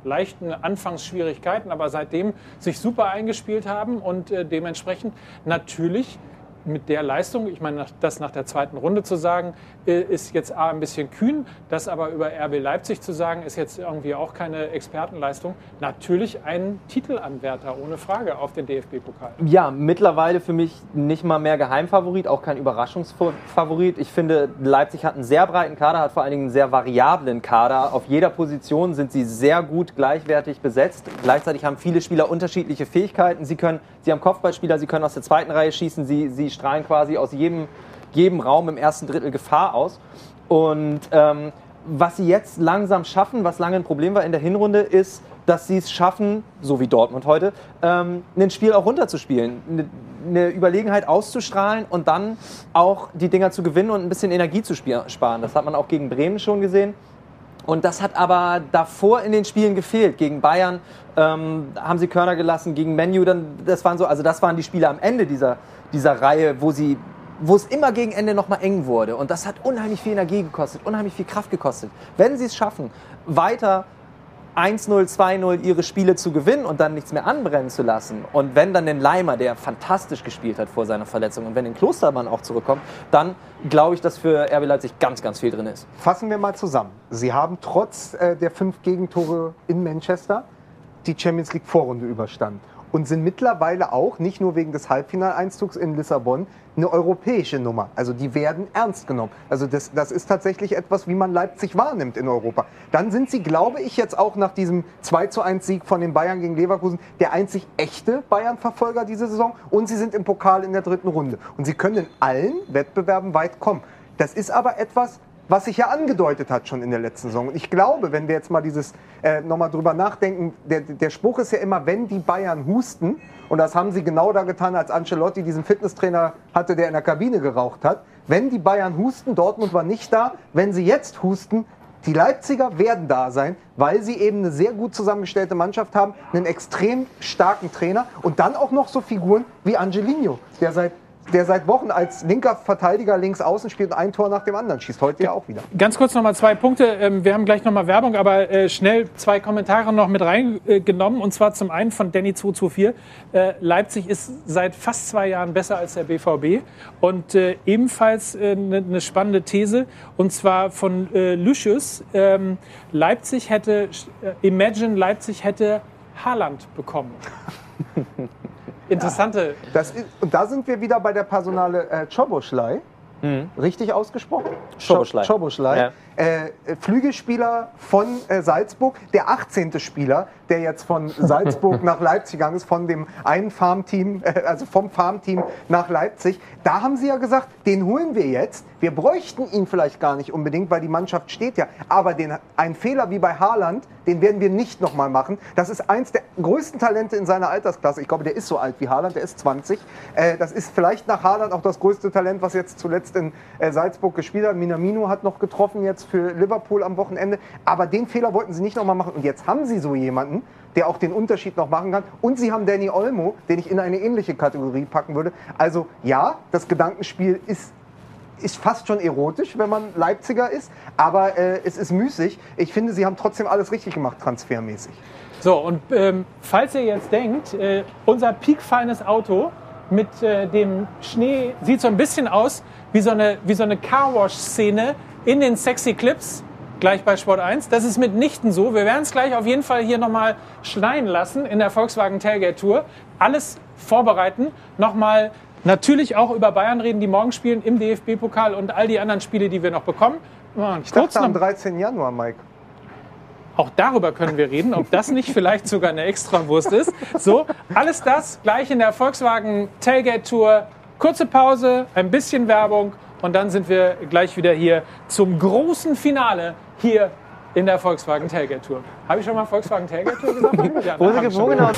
leichten Anfangsschwierigkeiten, aber seitdem sich super eingespielt haben und äh, dementsprechend natürlich mit der Leistung, ich meine, das nach der zweiten Runde zu sagen, ist jetzt A, ein bisschen kühn. Das aber über RB Leipzig zu sagen, ist jetzt irgendwie auch keine Expertenleistung. Natürlich ein Titelanwärter, ohne Frage, auf den DFB-Pokal.
Ja, mittlerweile für mich nicht mal mehr Geheimfavorit, auch kein Überraschungsfavorit. Ich finde, Leipzig hat einen sehr breiten Kader, hat vor allen Dingen einen sehr variablen Kader. Auf jeder Position sind sie sehr gut gleichwertig besetzt. Gleichzeitig haben viele Spieler unterschiedliche Fähigkeiten. Sie, können, sie haben Kopfballspieler, sie können aus der zweiten Reihe schießen, sie, sie strahlen quasi aus jedem, jedem Raum im ersten Drittel Gefahr aus. Und ähm, was sie jetzt langsam schaffen, was lange ein Problem war in der Hinrunde, ist, dass sie es schaffen, so wie Dortmund heute, ähm, ein Spiel auch runterzuspielen, eine, eine Überlegenheit auszustrahlen und dann auch die Dinger zu gewinnen und ein bisschen Energie zu sparen. Das hat man auch gegen Bremen schon gesehen. Und das hat aber davor in den Spielen gefehlt. Gegen Bayern ähm, haben sie Körner gelassen, gegen Menu dann, das waren so, also das waren die Spiele am Ende dieser, dieser Reihe, wo sie wo es immer gegen Ende noch mal eng wurde. Und das hat unheimlich viel Energie gekostet, unheimlich viel Kraft gekostet. Wenn sie es schaffen, weiter 1-0, 2-0 ihre Spiele zu gewinnen und dann nichts mehr anbrennen zu lassen. Und wenn dann den Leimer, der fantastisch gespielt hat vor seiner Verletzung, und wenn den Klostermann auch zurückkommt, dann glaube ich, dass für RB Leipzig ganz, ganz viel drin ist.
Fassen wir mal zusammen. Sie haben trotz äh, der fünf Gegentore in Manchester die Champions League Vorrunde überstanden und sind mittlerweile auch, nicht nur wegen des Halbfinaleinzugs in Lissabon, eine europäische Nummer. Also die werden ernst genommen. Also das, das ist tatsächlich etwas, wie man Leipzig wahrnimmt in Europa. Dann sind sie, glaube ich, jetzt auch nach diesem 2 zu 1 Sieg von den Bayern gegen Leverkusen der einzig echte Bayern-Verfolger diese Saison und sie sind im Pokal in der dritten Runde. Und sie können in allen Wettbewerben weit kommen. Das ist aber etwas, was sich ja angedeutet hat schon in der letzten Saison. Und ich glaube, wenn wir jetzt mal dieses äh, nochmal drüber nachdenken, der, der Spruch ist ja immer, wenn die Bayern husten, und das haben sie genau da getan, als Ancelotti diesen Fitnesstrainer hatte, der in der Kabine geraucht hat. Wenn die Bayern husten, Dortmund war nicht da, wenn sie jetzt husten, die Leipziger werden da sein, weil sie eben eine sehr gut zusammengestellte Mannschaft haben, einen extrem starken Trainer und dann auch noch so Figuren wie Angelino, der seit der seit Wochen als linker Verteidiger links außen spielt und ein Tor nach dem anderen schießt. Heute ja auch wieder.
Ganz kurz nochmal zwei Punkte. Ähm, Wir haben gleich nochmal Werbung, aber äh, schnell zwei Kommentare noch mit reingenommen. Und zwar zum einen von Danny224. Äh, Leipzig ist seit fast zwei Jahren besser als der BVB. Und äh, ebenfalls eine ne spannende These. Und zwar von Lucius. Ähm, Leipzig hätte, Imagine Leipzig hätte Haaland bekommen. Interessante.
Das ist, und da sind wir wieder bei der Personale äh, Choboschlei. Richtig ausgesprochen?
Schoboschlei.
Scho- Schoboschlei.
Ja.
Äh, äh, Flügelspieler von äh, Salzburg, der 18. Spieler, der jetzt von Salzburg nach Leipzig gegangen ist, von dem einen Farmteam, äh, also vom Farmteam nach Leipzig. Da haben sie ja gesagt, den holen wir jetzt. Wir bräuchten ihn vielleicht gar nicht unbedingt, weil die Mannschaft steht ja. Aber den, ein Fehler wie bei Haaland, den werden wir nicht nochmal machen. Das ist eins der größten Talente in seiner Altersklasse. Ich glaube, der ist so alt wie Haaland, der ist 20. Äh, das ist vielleicht nach Haaland auch das größte Talent, was jetzt zuletzt in äh, Salzburg gespielt hat. Minamino hat noch getroffen jetzt für Liverpool am Wochenende. Aber den Fehler wollten sie nicht nochmal machen. Und jetzt haben sie so jemanden, der auch den Unterschied noch machen kann. Und sie haben Danny Olmo, den ich in eine ähnliche Kategorie packen würde. Also ja, das Gedankenspiel ist ist fast schon erotisch, wenn man Leipziger ist, aber äh, es ist müßig. Ich finde, sie haben trotzdem alles richtig gemacht, transfermäßig.
So, und ähm, falls ihr jetzt denkt, äh, unser piekfeines Auto mit äh, dem Schnee sieht so ein bisschen aus wie so eine, wie so eine Carwash-Szene in den sexy Clips, gleich bei Sport 1. Das ist mitnichten so. Wir werden es gleich auf jeden Fall hier nochmal schneien lassen in der Volkswagen Tailgate Tour. Alles vorbereiten, nochmal natürlich auch über Bayern reden, die morgen spielen im DFB-Pokal und all die anderen Spiele, die wir noch bekommen. Und
Ich dachte am
noch-
13. Januar, Mike.
auch darüber können wir reden, ob das nicht vielleicht sogar eine Extrawurst ist. So, alles das gleich in der Volkswagen Tailgate Tour. Kurze Pause, ein bisschen Werbung und dann sind wir gleich wieder hier zum großen Finale hier in der Volkswagen Tailgate Tour. Habe ich schon mal Volkswagen Tailgate Tour gesagt? Ja,
Wo, wo genau?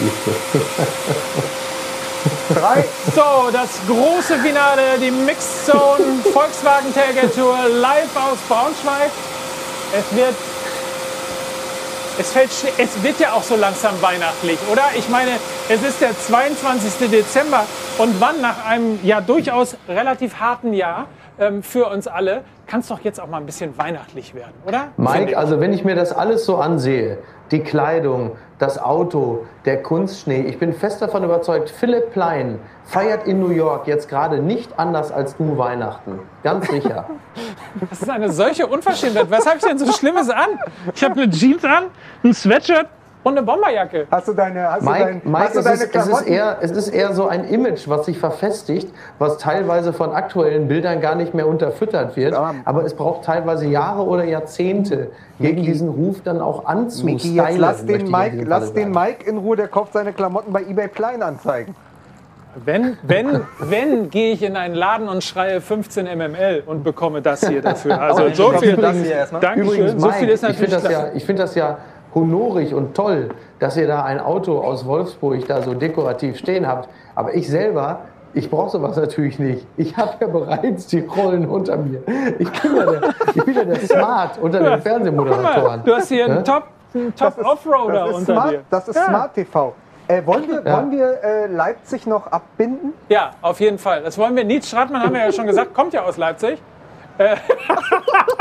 Drei,
So, das große Finale, die Mixed Zone Volkswagen Tailgate Tour live aus Braunschweig. Es wird, es fällt, es wird ja auch so langsam weihnachtlich, oder? Ich meine, es ist der 22. Dezember und wann nach einem ja durchaus relativ harten Jahr ähm, für uns alle, kann es doch jetzt auch mal ein bisschen weihnachtlich werden, oder?
Mike, also wenn ich mir das alles so ansehe, die Kleidung, das Auto, der Kunstschnee, ich bin fest davon überzeugt, Philipp Plein feiert in New York jetzt gerade nicht anders als du Weihnachten. Ganz sicher.
Das ist eine solche Unverschämtheit. Was habe ich denn so Schlimmes an? Ich habe eine Jeans an, ein Sweatshirt und eine Bomberjacke.
hast du deine, hast
Mike,
du dein,
Mike
hast du
es,
deine
ist, es, ist
Klamotten?
eher, es ist eher so ein Image, was sich verfestigt, was teilweise von aktuellen Bildern gar nicht mehr unterfüttert wird.
Ja.
Aber es braucht teilweise Jahre oder Jahrzehnte, gegen diesen Ruf dann auch anzustylen.
Miki, jetzt lass den,
ich
Mike, lass den. Mike in Ruhe, der kauft seine Klamotten bei eBay Kleinanzeigen.
Wenn, wenn, wenn gehe ich in einen Laden und schreie 15 MML und bekomme das hier dafür. Also so
ich
viel.
das.
Dankeschön.
Übrigens,
so
Mike,
viel ist
ich
natürlich
finde das, ja, ich find das ja honorig und toll, dass ihr da ein Auto aus Wolfsburg da so dekorativ stehen habt. Aber ich selber, ich brauche sowas natürlich nicht. Ich habe ja bereits die Rollen unter mir. Ich bin ja der, ich bin ja der Smart unter den
mal,
Fernsehmoderatoren.
du hast hier einen
Ja?
Top, einen Top
Das ist-
Offroader unter
Smart,
dir.
Das ist
Ja.
Smart TV. Äh, wollen wir,
Ja.
wollen wir äh, Leipzig noch abbinden?
Ja, auf jeden Fall. Das wollen wir. Nietz Stratmann haben wir ja schon gesagt, kommt ja aus Leipzig.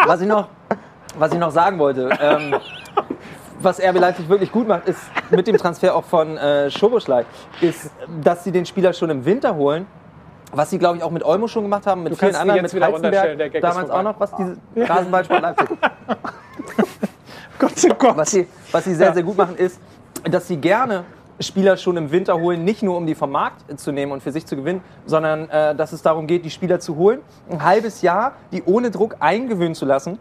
Was ich noch, was ich noch sagen wollte, ähm, was RB Leipzig wirklich gut macht, ist mit dem Transfer auch von äh, Schoboschlei, ist, dass sie den Spieler schon im Winter holen. Was sie, glaube ich, auch mit Olmo schon gemacht haben, mit
Du
vielen anderen, mit Heizenberg, damals auch noch, was diese Rasenballsport Leipzig.
Gott, oh Gott.
Was sie, was sie sehr, sehr gut machen, ist, dass sie gerne Spieler schon im Winter holen, nicht nur um die vom Markt zu nehmen und für sich zu gewinnen, sondern äh, dass es darum geht, die Spieler zu holen, ein halbes Jahr die ohne Druck eingewöhnen zu lassen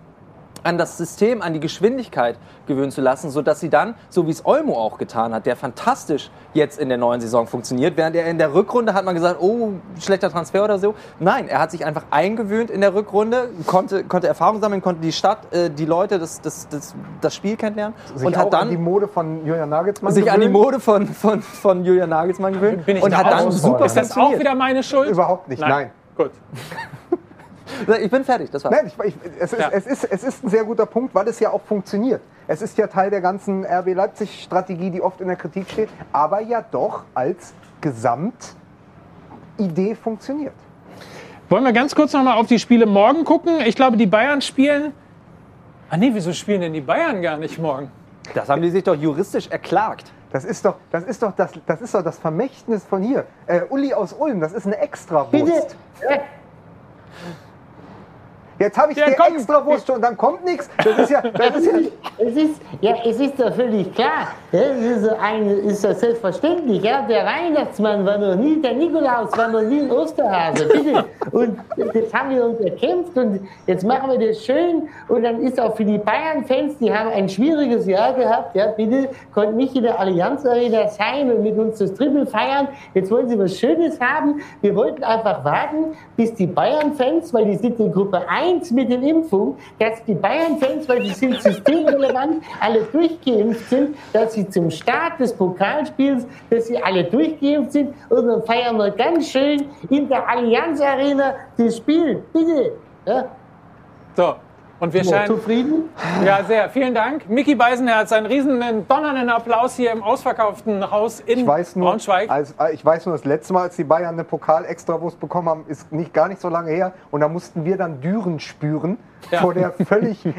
an das System, an die Geschwindigkeit gewöhnen zu lassen, sodass sie dann, so wie es Olmo auch getan hat, der fantastisch jetzt in der neuen Saison funktioniert, während er in der Rückrunde hat man gesagt, oh, schlechter Transfer oder so. Nein, er hat sich einfach eingewöhnt in der Rückrunde, konnte, konnte Erfahrung sammeln, konnte die Stadt, äh, die Leute, das, das, das, das Spiel kennenlernen
Sich
und
auch
hat dann
an die Mode von Julian Nagelsmann
sich an die
gewöhnt.
Mode von, von, von Julian Nagelsmann gewöhnt
Bin ich
und
da
hat dann
so?
super
Ist das auch wieder meine Schuld?
Überhaupt nicht, nein.
Gut.
Ich bin fertig, das war's.
Nein, ich, ich, es, ist,
Ja.
es, ist, es ist ein sehr guter Punkt, weil es ja auch funktioniert. Es ist ja Teil der ganzen RB Leipzig-Strategie, die oft in der Kritik steht, aber ja doch als Gesamtidee funktioniert.
Wollen wir ganz kurz noch mal auf die Spiele morgen gucken? Ich glaube, die Bayern spielen. Ah nee, wieso spielen denn die Bayern gar nicht morgen?
Das haben die sich doch juristisch erklagt.
Das ist doch das, ist doch das, das, ist doch das Vermächtnis von hier. Äh, Uli aus Ulm, das ist eine Extrawurst.
Bitte. Ja,
Jetzt habe ich
Ja,
die
komm.
Extrawurst schon und dann kommt nichts. Das ist ja, das ist ja
Es ist, ja, es ist doch völlig klar. Es ist, ein, ist doch selbstverständlich. Ja, der Weihnachtsmann war noch nie, der Nikolaus war noch nie ein Osterhase. Bitte. Und das haben wir uns erkämpft und jetzt machen wir das schön. Und dann ist auch für die Bayern-Fans, die haben ein schwieriges Jahr gehabt. Ja, bitte, konnten nicht in der Allianz Arena sein und mit uns das Triple feiern. Jetzt wollen sie was Schönes haben. Wir wollten einfach warten, bis die Bayern-Fans, weil die sind in Gruppe 1 mit den Impfungen, dass die Bayern-Fans, weil die sind systemrelevant, alle durchgeimpft sind, dass sie zum Start des Pokalspiels, dass sie alle durchgeimpft sind und dann feiern wir ganz schön in der Allianz Arena das Spiel. Bitte. Ja,
So. Und wir scheinen.
zufrieden?
Ja, sehr. Vielen Dank. Mickey Beisenherz, einen riesen donnernden Applaus hier im ausverkauften Haus in
Ich weiß nur,
Braunschweig.
als, äh, ich weiß nur, das letzte Mal, als die Bayern eine Pokal-Extrawurst bekommen haben, ist nicht gar nicht so lange her. Und da mussten wir dann Düren spüren.
Ja.
Vor der völlig, äh,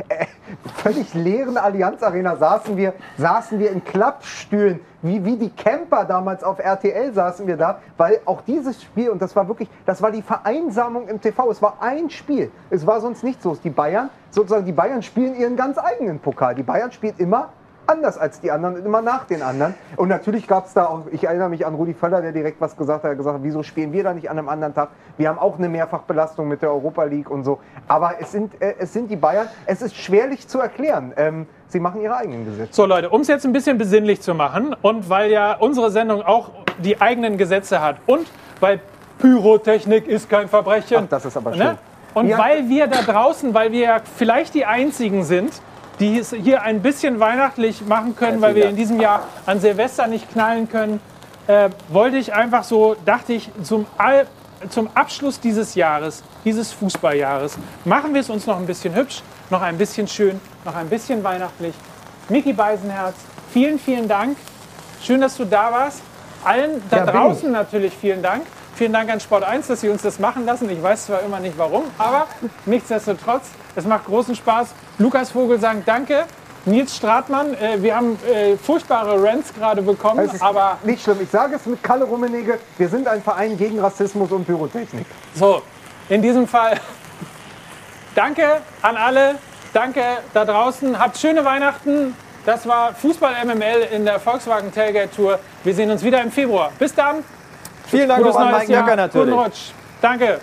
völlig leeren Allianz Arena saßen wir, saßen wir in Klappstühlen. Wie, wie die Camper damals auf RTL saßen wir da, weil auch dieses Spiel, und das war wirklich, das war die Vereinsamung im TV. Es war ein Spiel. Es war sonst nicht so. Die Bayern, sozusagen, die Bayern spielen ihren ganz eigenen Pokal. Die Bayern spielt immer anders als die anderen und immer nach den anderen. Und natürlich gab es da auch, ich erinnere mich an Rudi Völler, der direkt was gesagt hat, er hat gesagt, wieso spielen wir da nicht an einem anderen Tag? Wir haben auch eine Mehrfachbelastung mit der Europa League und so. Aber es sind, äh, es sind die Bayern, es ist schwerlich zu erklären. Ähm, sie machen ihre eigenen Gesetze.
So Leute, um es jetzt ein bisschen besinnlich zu machen und weil ja unsere Sendung auch die eigenen Gesetze hat und weil Pyrotechnik ist kein Verbrechen.
Ach, das ist aber schön.
Ne? Und
Ja.
weil wir da draußen, weil wir ja vielleicht die einzigen sind, die es hier ein bisschen weihnachtlich machen können, weil wir in diesem Jahr an Silvester nicht knallen können, äh, wollte ich einfach so, dachte ich, zum, All, zum Abschluss dieses Jahres, dieses Fußballjahres, machen wir es uns noch ein bisschen hübsch, noch ein bisschen schön, noch ein bisschen weihnachtlich. Miki Beisenherz, vielen, vielen Dank. Schön, dass du da warst. Allen da
Ja,
draußen natürlich vielen Dank. Vielen Dank an Sport 1, dass sie uns das machen lassen. Ich weiß zwar immer nicht warum, aber nichtsdestotrotz, es macht großen Spaß. Lukas Vogelsang, danke. Nils Stratmann, äh, wir haben äh, furchtbare Rants gerade bekommen,
Es ist
aber
nicht schlimm. Ich sage es mit Kalle Rummenigge, wir sind ein Verein gegen Rassismus und Pyrotechnik.
so, in diesem Fall danke an alle, danke da draußen, habt schöne Weihnachten. Das war Fußball MML in der Volkswagen Tailgate Tour. Wir sehen uns wieder im Februar. Bis dann.
Vielen Dank
Gutes
auch an
neues
Mike
Jahr.
Nöcker natürlich.
Guten Rutsch. Danke.